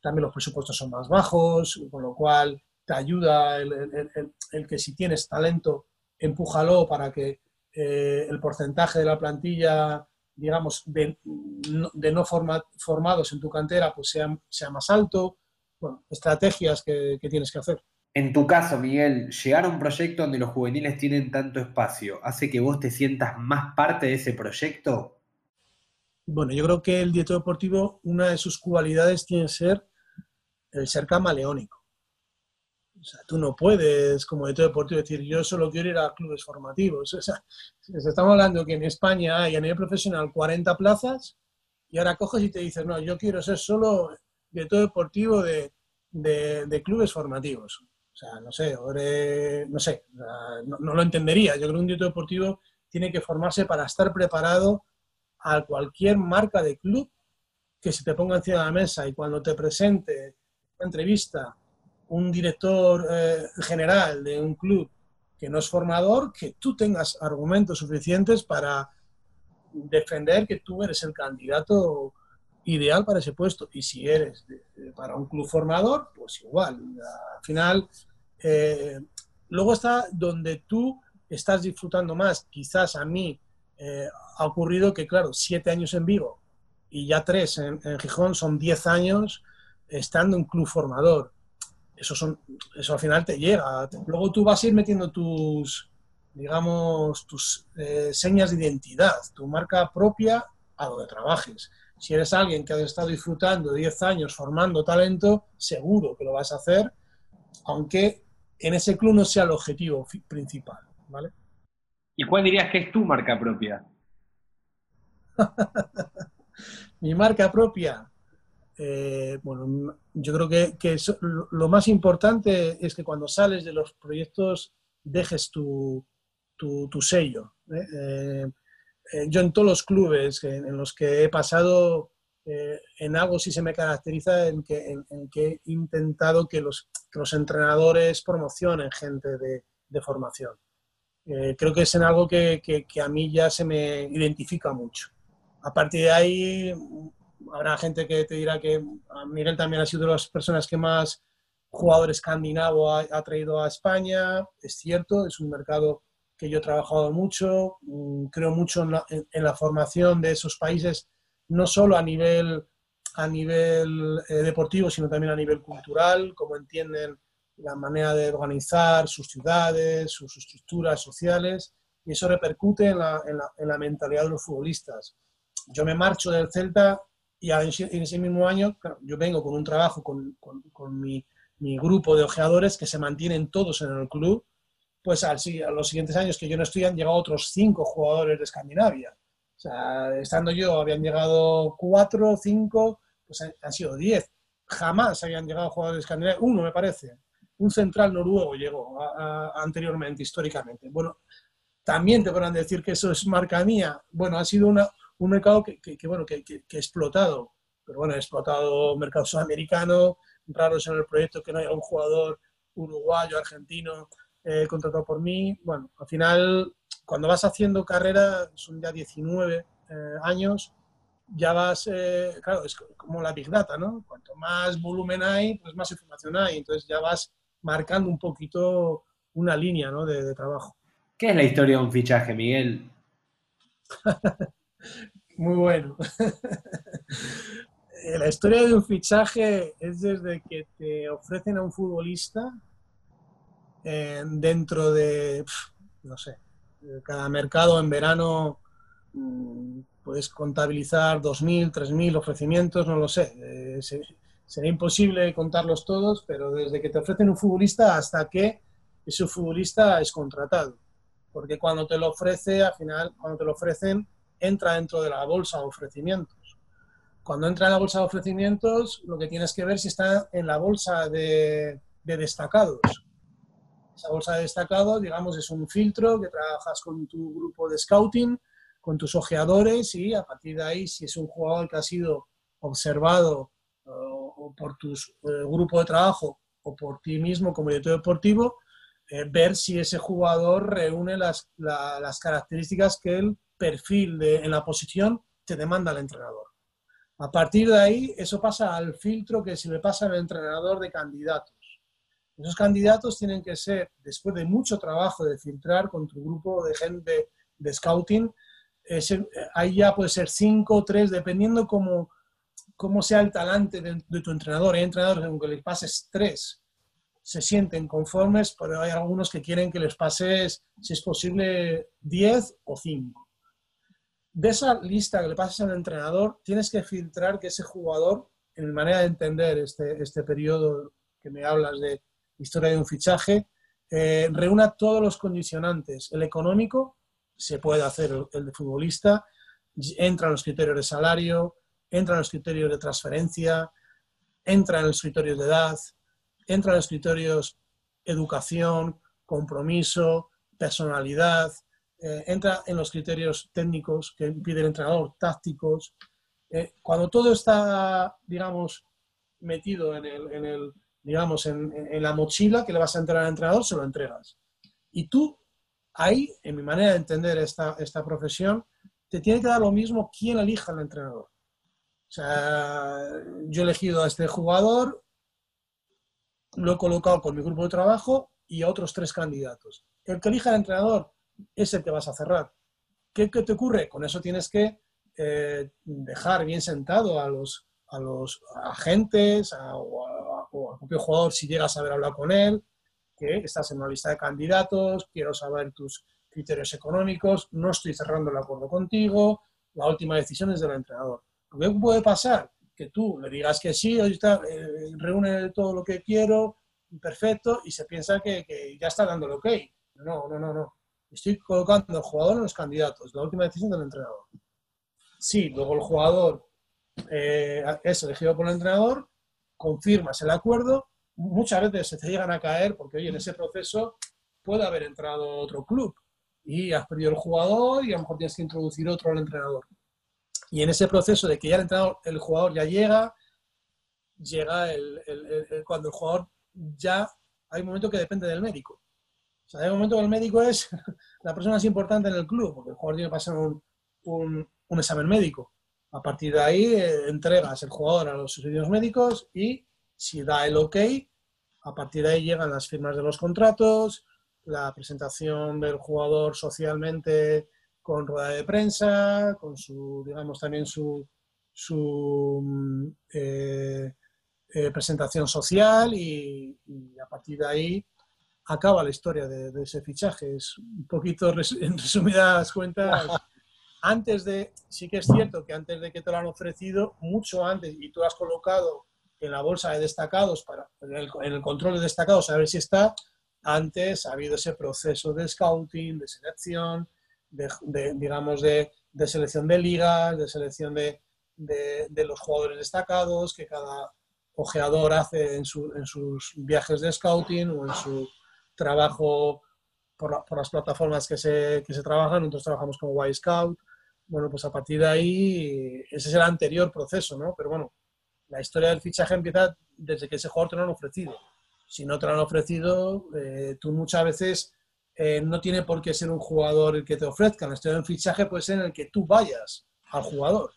También los presupuestos son más bajos, con lo cual te ayuda el, que si tienes talento, empújalo para que eh, el porcentaje de la plantilla, digamos, de, no formados en tu cantera, pues sea, sea más alto. Bueno, estrategias que tienes que hacer. En tu caso, Miguel, llegar a un proyecto donde los juveniles tienen tanto espacio, ¿hace que vos te sientas más parte de ese proyecto? Bueno, yo creo que el director deportivo, una de sus cualidades tiene que ser el ser camaleónico. O sea, tú no puedes, como director deportivo, decir yo solo quiero ir a clubes formativos. O sea, estamos hablando que en España hay a nivel profesional 40 plazas y ahora coges y te dices, no, yo quiero ser solo director deportivo de, de clubes formativos. O sea, no sé, no sé, no, lo entendería. Yo creo que un director deportivo tiene que formarse para estar preparado a cualquier marca de club que se te ponga encima de la mesa y cuando te presente una entrevista un director eh, general de un club que no es formador, que tú tengas argumentos suficientes para defender que tú eres el candidato ideal para ese puesto. Y si eres para un club formador, pues igual. Al final, eh, luego está donde tú estás disfrutando más. Quizás a mí eh, ha ocurrido que, claro, siete años en vivo y ya tres en, Gijón son diez años estando en club formador. Eso, son, eso al final te llega. Luego tú vas a ir metiendo tus, digamos, tus eh, señas de identidad, tu marca propia a donde trabajes. Si eres alguien que ha estado disfrutando 10 años formando talento, seguro que lo vas a hacer, aunque en ese club no sea el objetivo principal, ¿vale? ¿Y cuál dirías que es tu marca propia? Mi marca propia. Eh, bueno, yo creo que, lo más importante es que cuando sales de los proyectos dejes tu, sello. ¿eh? Eh, yo en todos los clubes en los que he pasado eh, en algo sí se me caracteriza en que, he intentado que los, entrenadores promocionen gente de, formación. Eh, creo que es en algo que, a mí ya se me identifica mucho. A partir de ahí, habrá gente que te dirá que Miguel también ha sido de las personas que más jugadores escandinavo ha, traído a España. Es cierto, es un mercado que yo he trabajado mucho. Mm, creo mucho en la formación de esos países no solo a nivel, a nivel eh, deportivo, sino también a nivel cultural, como entienden la manera de organizar sus ciudades, sus estructuras sociales, y eso repercute en la, en la, mentalidad de los futbolistas. Yo me marcho del Celta y en ese mismo año yo vengo con un trabajo con, con, con mi, mi, grupo de ojeadores que se mantienen todos en el club, pues al, a los siguientes años que yo no estoy han llegado otros cinco jugadores de Escandinavia. O sea, estando yo, habían llegado cuatro, cinco, pues han, sido diez. Jamás habían llegado jugadores de Escandinavia. Uno, me parece. Un central noruego llegó anteriormente, históricamente. Bueno, también te podrán decir que eso es marca mía. Bueno, ha sido una, un mercado que, que, bueno, que, que, ha explotado, pero bueno, ha explotado mercado sudamericano, raro es en el proyecto que no haya un jugador uruguayo, argentino, eh, contratado por mí. Bueno, al final, cuando vas haciendo carrera, son ya 19 eh, años, ya vas, eh, claro, es como la Big Data, ¿no? Cuanto más volumen hay, pues más información hay, entonces ya vas marcando un poquito una línea ¿no? de, de trabajo. ¿Qué es la historia de un fichaje, Miguel? Muy bueno. la historia de un fichaje es desde que te ofrecen a un futbolista eh, dentro de, no sé, cada mercado en verano mm, puedes contabilizar 2.000, 3.000 ofrecimientos, no lo sé. Eh, sería imposible contarlos todos, pero desde que te ofrecen un futbolista hasta que ese futbolista es contratado. Porque cuando te lo ofrece, al final, cuando te lo ofrecen, entra dentro de la bolsa de ofrecimientos. Cuando entra en la bolsa de ofrecimientos, lo que tienes que ver si está en la bolsa de, de destacados. Esa bolsa de destacados, digamos, es un filtro que trabajas con tu grupo de scouting, con tus ojeadores y a partir de ahí, si es un jugador que ha sido observado o por tu eh, grupo de trabajo o por ti mismo como director deportivo, eh, ver si ese jugador reúne las, las características que el perfil de, en la posición te demanda el entrenador. A partir de ahí, eso pasa al filtro que se le pasa al entrenador de candidatos. Esos candidatos tienen que ser, después de mucho trabajo de filtrar con tu grupo de gente de scouting, ahí ya puede ser cinco o tres, dependiendo cómo, cómo sea el talante de, de, tu entrenador. Hay entrenadores en que le pases tres, se sienten conformes, pero hay algunos que quieren que les pases, si es posible, diez o cinco de esa lista que le pasas al entrenador, tienes que filtrar que ese jugador, en mi manera de entender este, este periodo que me hablas de historia de un fichaje, eh, reúna todos los condicionantes. El económico, se puede hacer el, de futbolista, entra en los criterios de salario, entra en los criterios de transferencia, entra en los criterios de edad, entra en los criterios educación, compromiso, personalidad, eh, entra en los criterios técnicos que pide el entrenador, tácticos. Eh, cuando todo está, digamos, metido en, el, en el digamos, en, en, la mochila que le vas a entregar al entrenador, se lo entregas. Y tú, ahí, en mi manera de entender esta, esta profesión, te tiene que dar lo mismo quién elija al entrenador. O sea, yo he elegido a este jugador, lo he colocado con mi grupo de trabajo y a otros tres candidatos. El que elija al entrenador es el que vas a cerrar. ¿Qué, te ocurre? Con eso tienes que eh, dejar bien sentado a los, a los agentes o, al propio jugador si llegas a haber hablado con él, que estás en una lista de candidatos, quiero saber tus criterios económicos, no estoy cerrando el acuerdo contigo, la última decisión es del entrenador. ¿Qué puede pasar? Que tú le digas que sí, hoy está, eh, reúne todo lo que quiero, perfecto, y se piensa que, que ya está dando el ok. No, no, no, no. Estoy colocando al jugador en los candidatos, la última decisión del entrenador. Sí, luego el jugador eh, es elegido por el entrenador, confirmas el acuerdo, muchas veces se te llegan a caer porque hoy en ese proceso puede haber entrado otro club y has perdido el jugador y a lo mejor tienes que introducir otro al entrenador. Y en ese proceso de que ya el, entrenador, el jugador ya llega, llega el, cuando el jugador ya hay un momento que depende del médico. O sea, hay un momento que el médico es la persona más importante en el club, porque el jugador tiene que pasar un, un, examen médico. A partir de ahí eh, entregas el jugador a los servicios médicos y si da el ok, a partir de ahí llegan las firmas de los contratos, la presentación del jugador socialmente con rueda de prensa, con su, digamos, también su, su mm, eh, eh, presentación social y, y, a partir de ahí acaba la historia de, ese fichaje. Es un poquito, en resumidas cuentas, antes de, sí que es cierto que antes de que te lo han ofrecido, mucho antes, y tú has colocado en la bolsa de destacados, para, en, el, control de destacados, a ver si está, antes ha habido ese proceso de scouting, de selección, de, digamos, de, de, selección de ligas, de selección de, de, los jugadores destacados que cada ojeador hace en, su, en sus viajes de scouting o en su trabajo por, la- por las plataformas que se, que se trabajan, nosotros trabajamos como Y Scout. Bueno, pues a partir de ahí, ese es el anterior proceso, ¿no? Pero bueno, la historia del fichaje empieza desde que ese jugador te lo han ofrecido. Si no te lo han ofrecido, eh, tú muchas veces eh, no tiene por qué ser un jugador el que te ofrezcan. La historia del fichaje puede ser en el que tú vayas al jugador.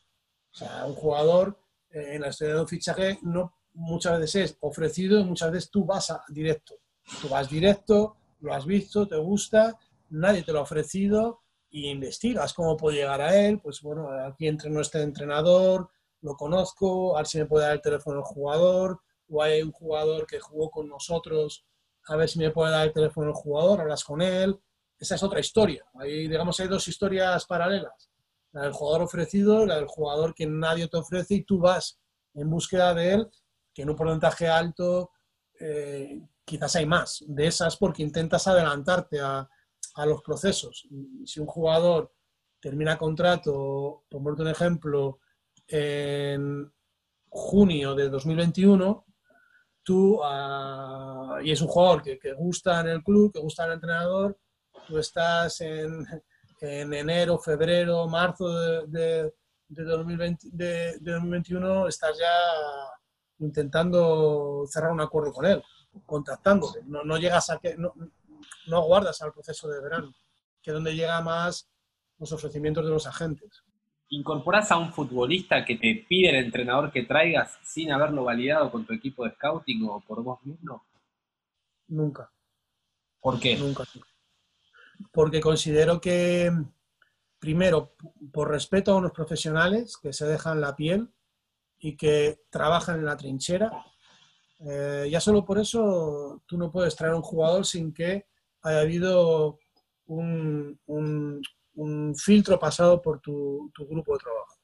O sea, un jugador eh, en la historia de un fichaje no muchas veces es ofrecido y muchas veces tú vas a, directo. Tú vas directo, lo has visto, te gusta, nadie te lo ha ofrecido y investigas cómo puedo llegar a él. Pues bueno, aquí entreno este entrenador, lo conozco, a ver si me puede dar el teléfono del jugador, o hay un jugador que jugó con nosotros, a ver si me puede dar el teléfono del jugador, hablas con él. Esa es otra historia. Ahí, digamos, hay dos historias paralelas. La del jugador ofrecido, la del jugador que nadie te ofrece y tú vas en búsqueda de él, que en un porcentaje alto eh, quizás hay más de esas porque intentas adelantarte a, a los procesos. Y Si un jugador termina contrato, por ponerte un ejemplo, en junio de 2021, tú, ah, y es un jugador que, que gusta en el club, que gusta en el entrenador, tú estás en, en enero, febrero, marzo de, de, de 2020 de- de 2021, estás ya intentando cerrar un acuerdo con él, contactándole. No, no llegas a que, no, no aguardas al proceso de verano, que es donde llega más los ofrecimientos de los agentes. ¿Incorporás a un futbolista que te pide el entrenador que traigas sin haberlo validado con tu equipo de scouting o por vos mismo? Nunca. ¿Por qué? Nunca. Porque considero que, primero, por respeto a unos profesionales que se dejan la piel y que trabajan en la trinchera, eh, ya solo por eso tú no puedes traer un jugador sin que haya habido un, un- un filtro pasado por tu, tu grupo de trabajo.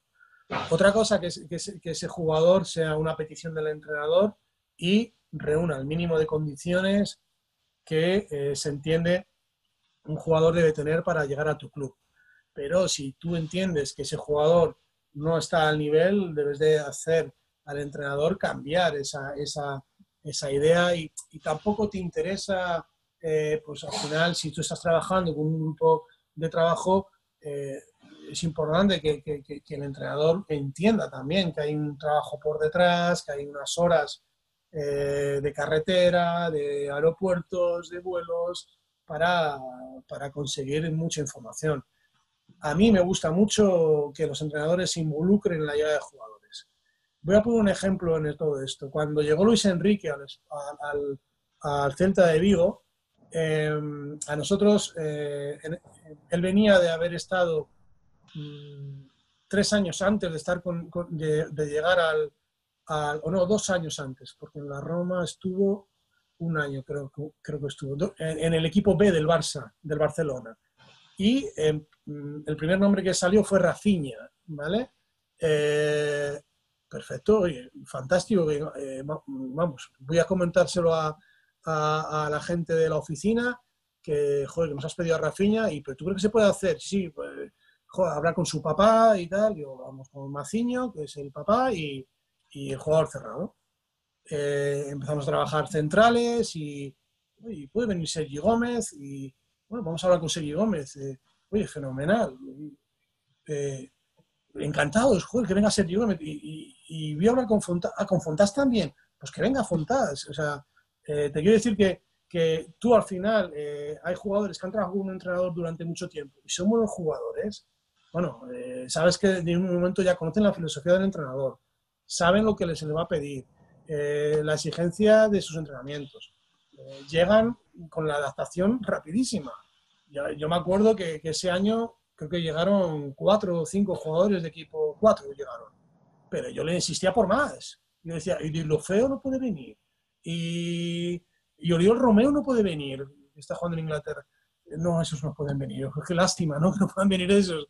Otra cosa que, que que ese jugador sea una petición del entrenador y reúna el mínimo de condiciones que eh, se entiende un jugador debe tener para llegar a tu club. Pero si tú entiendes que ese jugador no está al nivel, debes de hacer al entrenador cambiar esa, esa, esa idea y, y tampoco te interesa, eh, pues al final, si tú estás trabajando con un grupo de trabajo, eh, es importante que, que- que- el entrenador entienda también que hay un trabajo por detrás, que hay unas horas eh, de carretera, de aeropuertos, de vuelos, para, para conseguir mucha información. A mí me gusta mucho que los entrenadores se involucren en la llegada de jugadores. Voy a poner un ejemplo en todo esto. Cuando llegó Luis Enrique al, al- al Celta de Vigo, eh, a nosotros, eh, él venía de haber estado mm, tres años antes de, estar con- de, llegar al, o no, dos años antes, porque en la Roma estuvo un año, creo, creo que estuvo, en, el equipo B del Barça, del Barcelona. Y eh, mm, el primer nombre que salió fue Rafinha, ¿vale? Perfecto, fantástico. vamos, voy a comentárselo a, a- la gente de la oficina que, joder, que nos has pedido a Rafinha y, pero ¿tú crees que se puede hacer? Sí, pues, joder, hablar con su papá y tal. Yo, vamos con Maciño, que es el papá, y, y el jugador cerrado. Eh, empezamos a trabajar centrales y, puede venir Sergi Gómez y, bueno, vamos a hablar con Sergi Gómez. eh, oye, fenomenal. Eh, encantados, joder, que venga Sergi Gómez. Y, y, y a hablar con Fontás. Ah, con Fontás también. Pues que venga Fontás. O sea, eh, te quiero decir que, que tú al final, eh, hay jugadores que han trabajado con un entrenador durante mucho tiempo y son buenos jugadores. Bueno, eh, sabes que de un momento ya conocen la filosofía del entrenador, saben lo que se les va a pedir, eh, la exigencia de sus entrenamientos. Eh, llegan con la adaptación rapidísima. Yo, yo me acuerdo que, que ese año creo que llegaron cuatro o cinco jugadores de equipo, cuatro llegaron. Pero yo le insistía por más. Yo decía, y lo feo no puede venir. Y, y Oriol Romeo no puede venir. Está jugando en Inglaterra. No, esos no pueden venir. Qué lástima, ¿no? Que no puedan venir esos.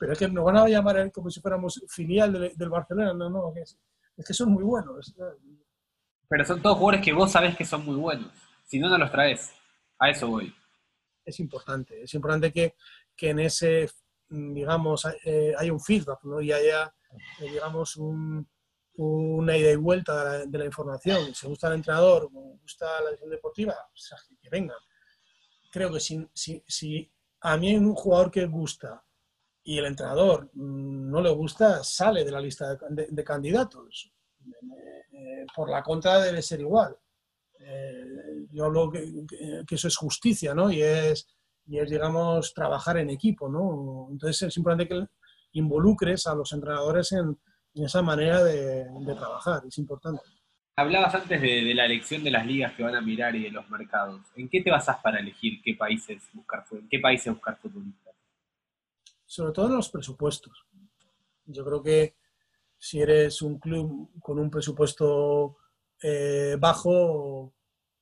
Pero es que nos van a llamar a él como si fuéramos filial del, del Barcelona. No, no, es, es que son muy buenos. Pero son todos jugadores que vos sabés que son muy buenos. Si no, no los traes. A eso voy. Es importante. Es importante que, que en ese, digamos, eh, haya un feedback, ¿no? Y haya, eh, digamos, un, una ida y vuelta de la, información. Si gusta el entrenador, gusta la dirección deportiva, pues, que vengan. creo que si, si, si a mí un jugador que gusta y el entrenador no le gusta, sale de la lista de, candidatos. Eh, por la contra debe ser igual. Eh, yo hablo que, que, eso es justicia, ¿no? Y es, y es, digamos, trabajar en equipo, ¿no? Entonces es importante que involucres a los entrenadores en, en esa manera de, de, trabajar, es importante. Hablabas antes de, de, la elección de las ligas que van a mirar y de los mercados. ¿En qué te basas para elegir qué países buscar, en qué países buscar futbolistas? Sobre todo en los presupuestos. Yo creo que si eres un club con un presupuesto eh, bajo,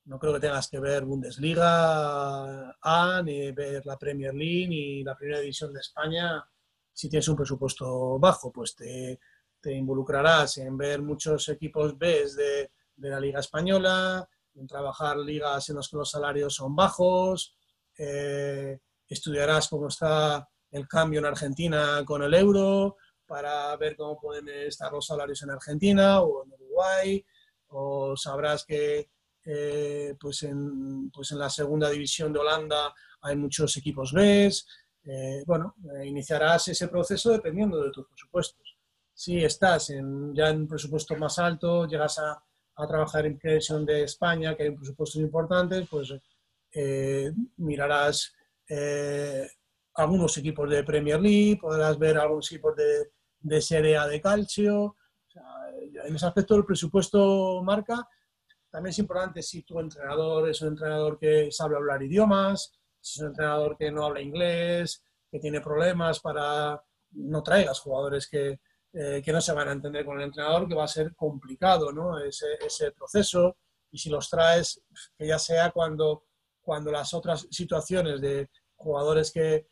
no creo que tengas que ver Bundesliga A, ni ver la Premier League, ni la Primera División de España. Si tienes un presupuesto bajo, pues te, te involucrarás en ver muchos equipos B de, de, la Liga Española, en trabajar ligas en las que los salarios son bajos, eh, estudiarás cómo está el cambio en Argentina con el euro, para ver cómo pueden estar los salarios en Argentina o en Uruguay, o sabrás que eh, pues, en, pues en la segunda división de Holanda hay muchos equipos B. Eh, bueno, iniciarás ese proceso dependiendo de tus presupuestos. Si estás en, ya en un presupuesto más alto, llegas a, a trabajar en televisión de España, que hay presupuestos importantes, pues eh, mirarás eh, algunos equipos de Premier League, podrás ver algunos equipos de, de Serie A de calcio. O sea, en ese aspecto el presupuesto marca. También es importante si tu entrenador es un entrenador que sabe hablar idiomas, si es un entrenador que no habla inglés, que tiene problemas para... No traigas jugadores que, eh, que no se van a entender con el entrenador, que va a ser complicado ¿no? ese, ese proceso. Y si los traes, que ya sea cuando, cuando las otras situaciones de jugadores que,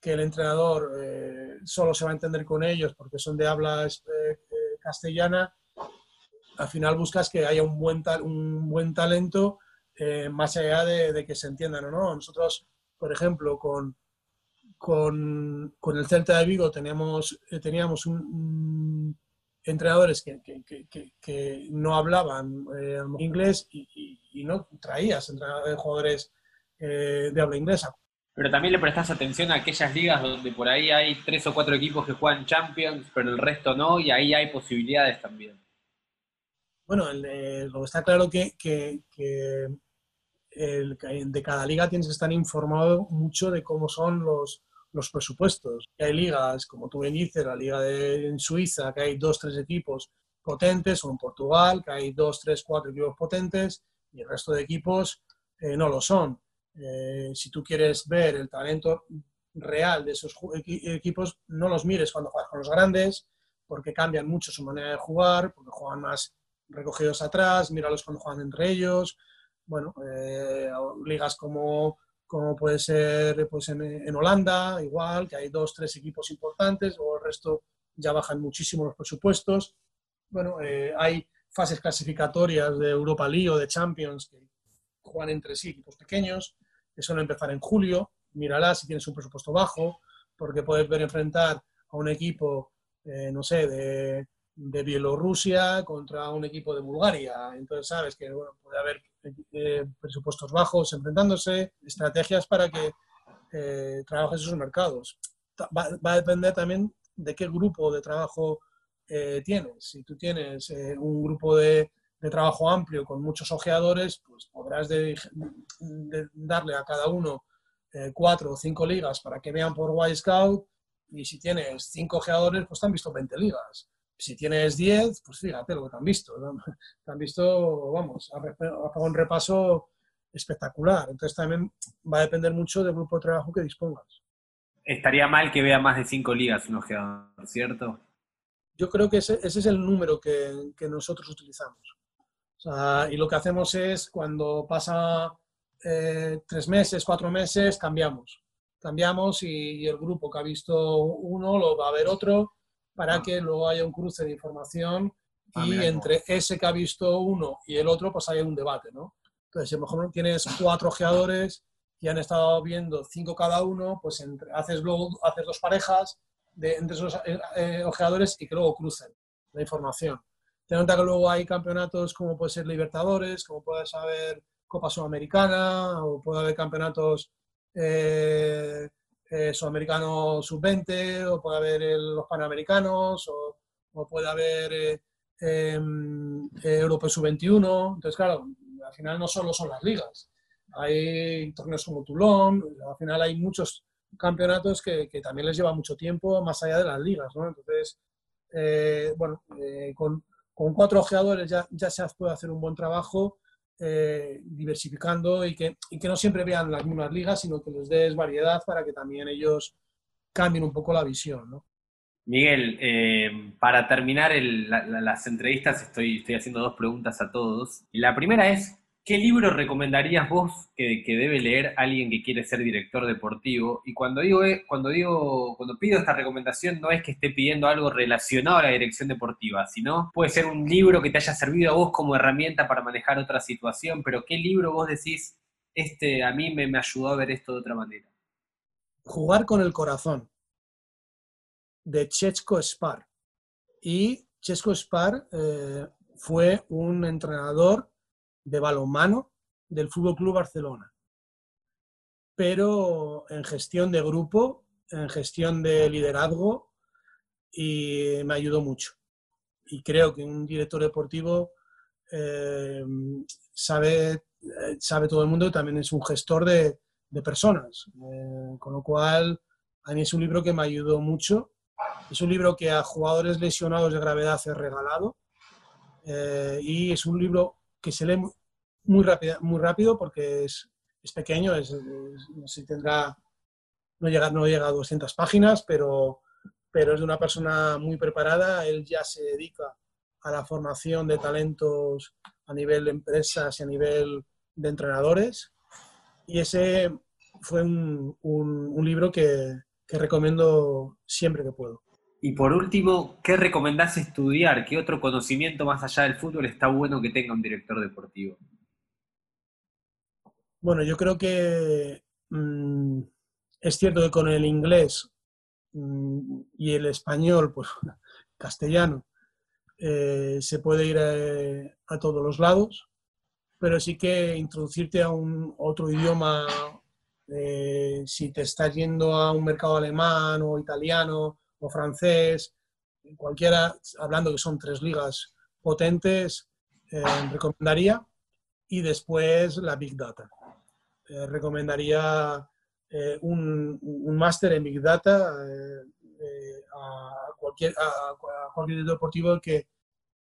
que el entrenador eh, solo se va a entender con ellos porque son de habla eh, eh, castellana, al final buscas que haya un buen, un buen talento eh, más allá de, de, que se entiendan o no. Nosotros, por ejemplo, con, con, con el Celta de Vigo teníamos, eh, teníamos un, un entrenadores que, que, que, que, no hablaban eh, inglés y, y, y, no traías jugadores de habla inglesa pero también le prestas atención a aquellas ligas donde por ahí hay tres o cuatro equipos que juegan Champions, pero el resto no, y ahí hay posibilidades también. Bueno, el, eh, lo que está claro que, que, que el, de cada liga tienes que estar informado mucho de cómo son los, los presupuestos. Hay ligas, como tú bien dices, la liga de en Suiza, que hay dos, tres equipos potentes, o en Portugal, que hay dos, tres, cuatro equipos potentes, y el resto de equipos eh, no lo son eh, si tú quieres ver el talento real de esos equipos, no los mires cuando juegas con los grandes, porque cambian mucho su manera de jugar, porque juegan más recogidos atrás, míralos cuando juegan entre ellos. Bueno, eh, ligas como, como puede ser pues en, Holanda, igual, que hay dos, tres equipos importantes, o el resto ya bajan muchísimo los presupuestos. Bueno, eh, hay fases clasificatorias de Europa League o de Champions que juegan entre sí equipos pequeños que suele empezar en julio. Mírala si tienes un presupuesto bajo, porque puedes ver enfrentar a un equipo, eh, no sé, de, de, Bielorrusia contra un equipo de Bulgaria. Entonces sabes que bueno, puede haber presupuestos bajos enfrentándose, estrategias para que eh, trabajes esos mercados. Va, a depender también de qué grupo de trabajo eh, tienes. Si tú tienes eh, un grupo de, trabajo amplio con muchos ojeadores, pues podrás darle a cada uno eh, cuatro o cinco ligas para que vean por Y Scout y si tienes cinco ojeadores, pues te han visto 20 ligas. Si tienes 10, pues fíjate lo que te han visto. Te han visto, vamos, a un repaso espectacular. Entonces también va a depender mucho del grupo de trabajo que dispongas. Estaría mal que vea más de cinco ligas un ojeador, ¿cierto? Yo creo que ese, ese es el número que, que nosotros utilizamos. O sea, y lo que hacemos es cuando pasa eh, tres meses, cuatro meses, cambiamos. Cambiamos y, y, el grupo que ha visto uno lo va a ver otro para ah. que luego haya un cruce de información ah, y entre ese que ha visto uno y el otro pues haya un debate, ¿no? Entonces, si a lo mejor tienes cuatro ojeadores y han estado viendo cinco cada uno, pues entre, haces luego haces dos parejas de, entre esos eh, eh, ojeadores y que luego crucen la información. Ten en cuenta que luego hay campeonatos como puede ser Libertadores, como puede saber Copa Sudamericana o puede haber campeonatos eh, eh, Sudamericano Sub-20 o puede haber los Panamericanos o, puede haber eh, em, Europeo Sub-21. Entonces, claro, al final no solo son las ligas. Hay torneos como Toulon, al final hay muchos campeonatos que, también les lleva mucho tiempo más allá de las ligas, ¿no? Entonces, eh, bueno, eh, con, cuatro ojeadores ya se puede hacer un buen trabajo eh, diversificando y que, y que no siempre vean las mismas ligas, sino que les des variedad para que también ellos cambien un poco la visión, ¿no? Miguel, eh, para terminar las entrevistas estoy, estoy haciendo dos preguntas a todos. La primera es, ¿qué libro recomendarías vos que, debe leer alguien que quiere ser director deportivo? Y cuando digo, eh, cuando digo, cuando pido esta recomendación no es que esté pidiendo algo relacionado a la dirección deportiva, sino puede ser un libro que te haya servido a vos como herramienta para manejar otra situación, pero ¿qué libro vos decís, este a mí me, me ayudó a ver esto de otra manera? Jugar con el corazón, de Chechko Spar. Y Chechko Spar eh, fue un entrenador de balonmano del Fútbol Club Barcelona. Pero en gestión de grupo, en gestión de liderazgo, y me ayudó mucho. Y creo que un director deportivo eh, sabe, eh, sabe todo el mundo también es un gestor de, de personas. Eh, con lo cual, a mí es un libro que me ayudó mucho. Es un libro que a jugadores lesionados de gravedad he regalado. Eh, y es un libro que se lee muy, rápido, porque es, es pequeño, es, no tendrá, no llega, no llega a 200 páginas, pero, pero es de una persona muy preparada. Él ya se dedica a la formación de talentos a nivel de empresas y a nivel de entrenadores. Y ese fue un, libro que recomiendo siempre que puedo. Y por último, ¿qué recomendás estudiar? ¿Qué otro conocimiento más allá del fútbol está bueno que tenga un director deportivo? Bueno, yo creo que mm, es cierto que con el inglés mm, y el español, pues castellano, eh, se puede ir eh, a, todos los lados, pero sí que introducirte a un otro idioma, eh, si te estás yendo a un mercado alemán o italiano o francés, cualquiera, hablando que son tres ligas potentes, eh, recomendaría. Y después la Big Data. Eh, recomendaría eh, un, un máster en Big Data a, cualquier, deportivo que,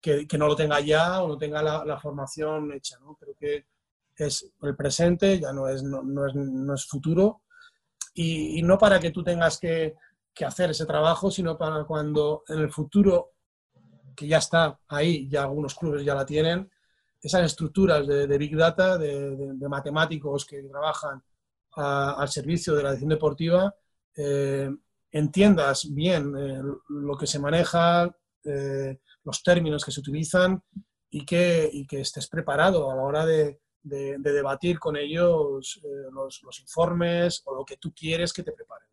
que, no lo tenga ya o no tenga la, formación hecha. ¿no? Creo que es el presente, ya no es, no, es, no es futuro. Y, no para que tú tengas que, que, hacer ese trabajo, sino para cuando en el futuro, que ya está ahí, ya algunos clubes ya la tienen, esas estructuras de, Big Data, de, matemáticos que trabajan al servicio de la dirección deportiva, eh, entiendas bien eh, lo que se maneja, eh, los términos que se utilizan y que, y que estés preparado a la hora de, debatir con ellos los, los, informes o lo que tú quieres que te preparen.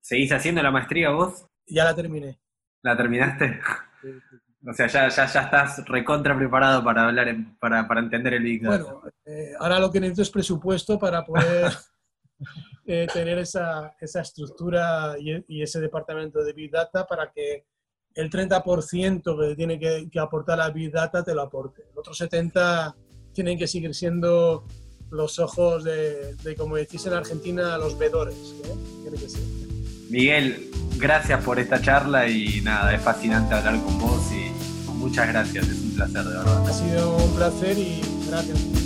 ¿Seguís haciendo la maestría vos? Ya la terminé. ¿La terminaste? Sí, sí. O sea, ya, ya, ya estás recontra preparado para hablar, en, para, para, entender el Big Data. Bueno, eh, ahora lo que necesito es presupuesto para poder eh, tener esa, esa estructura y, y, ese departamento de Big Data para que el 30% que tiene que, que, aportar a Big Data te lo aporte. El otro 70% tienen que seguir siendo los ojos de, de como decís en Argentina, los vedores. ¿eh? Tiene que ser. Miguel, gracias por esta charla y nada, es fascinante hablar con vos y muchas gracias, es un placer de verdad. Ha sido un placer y gracias.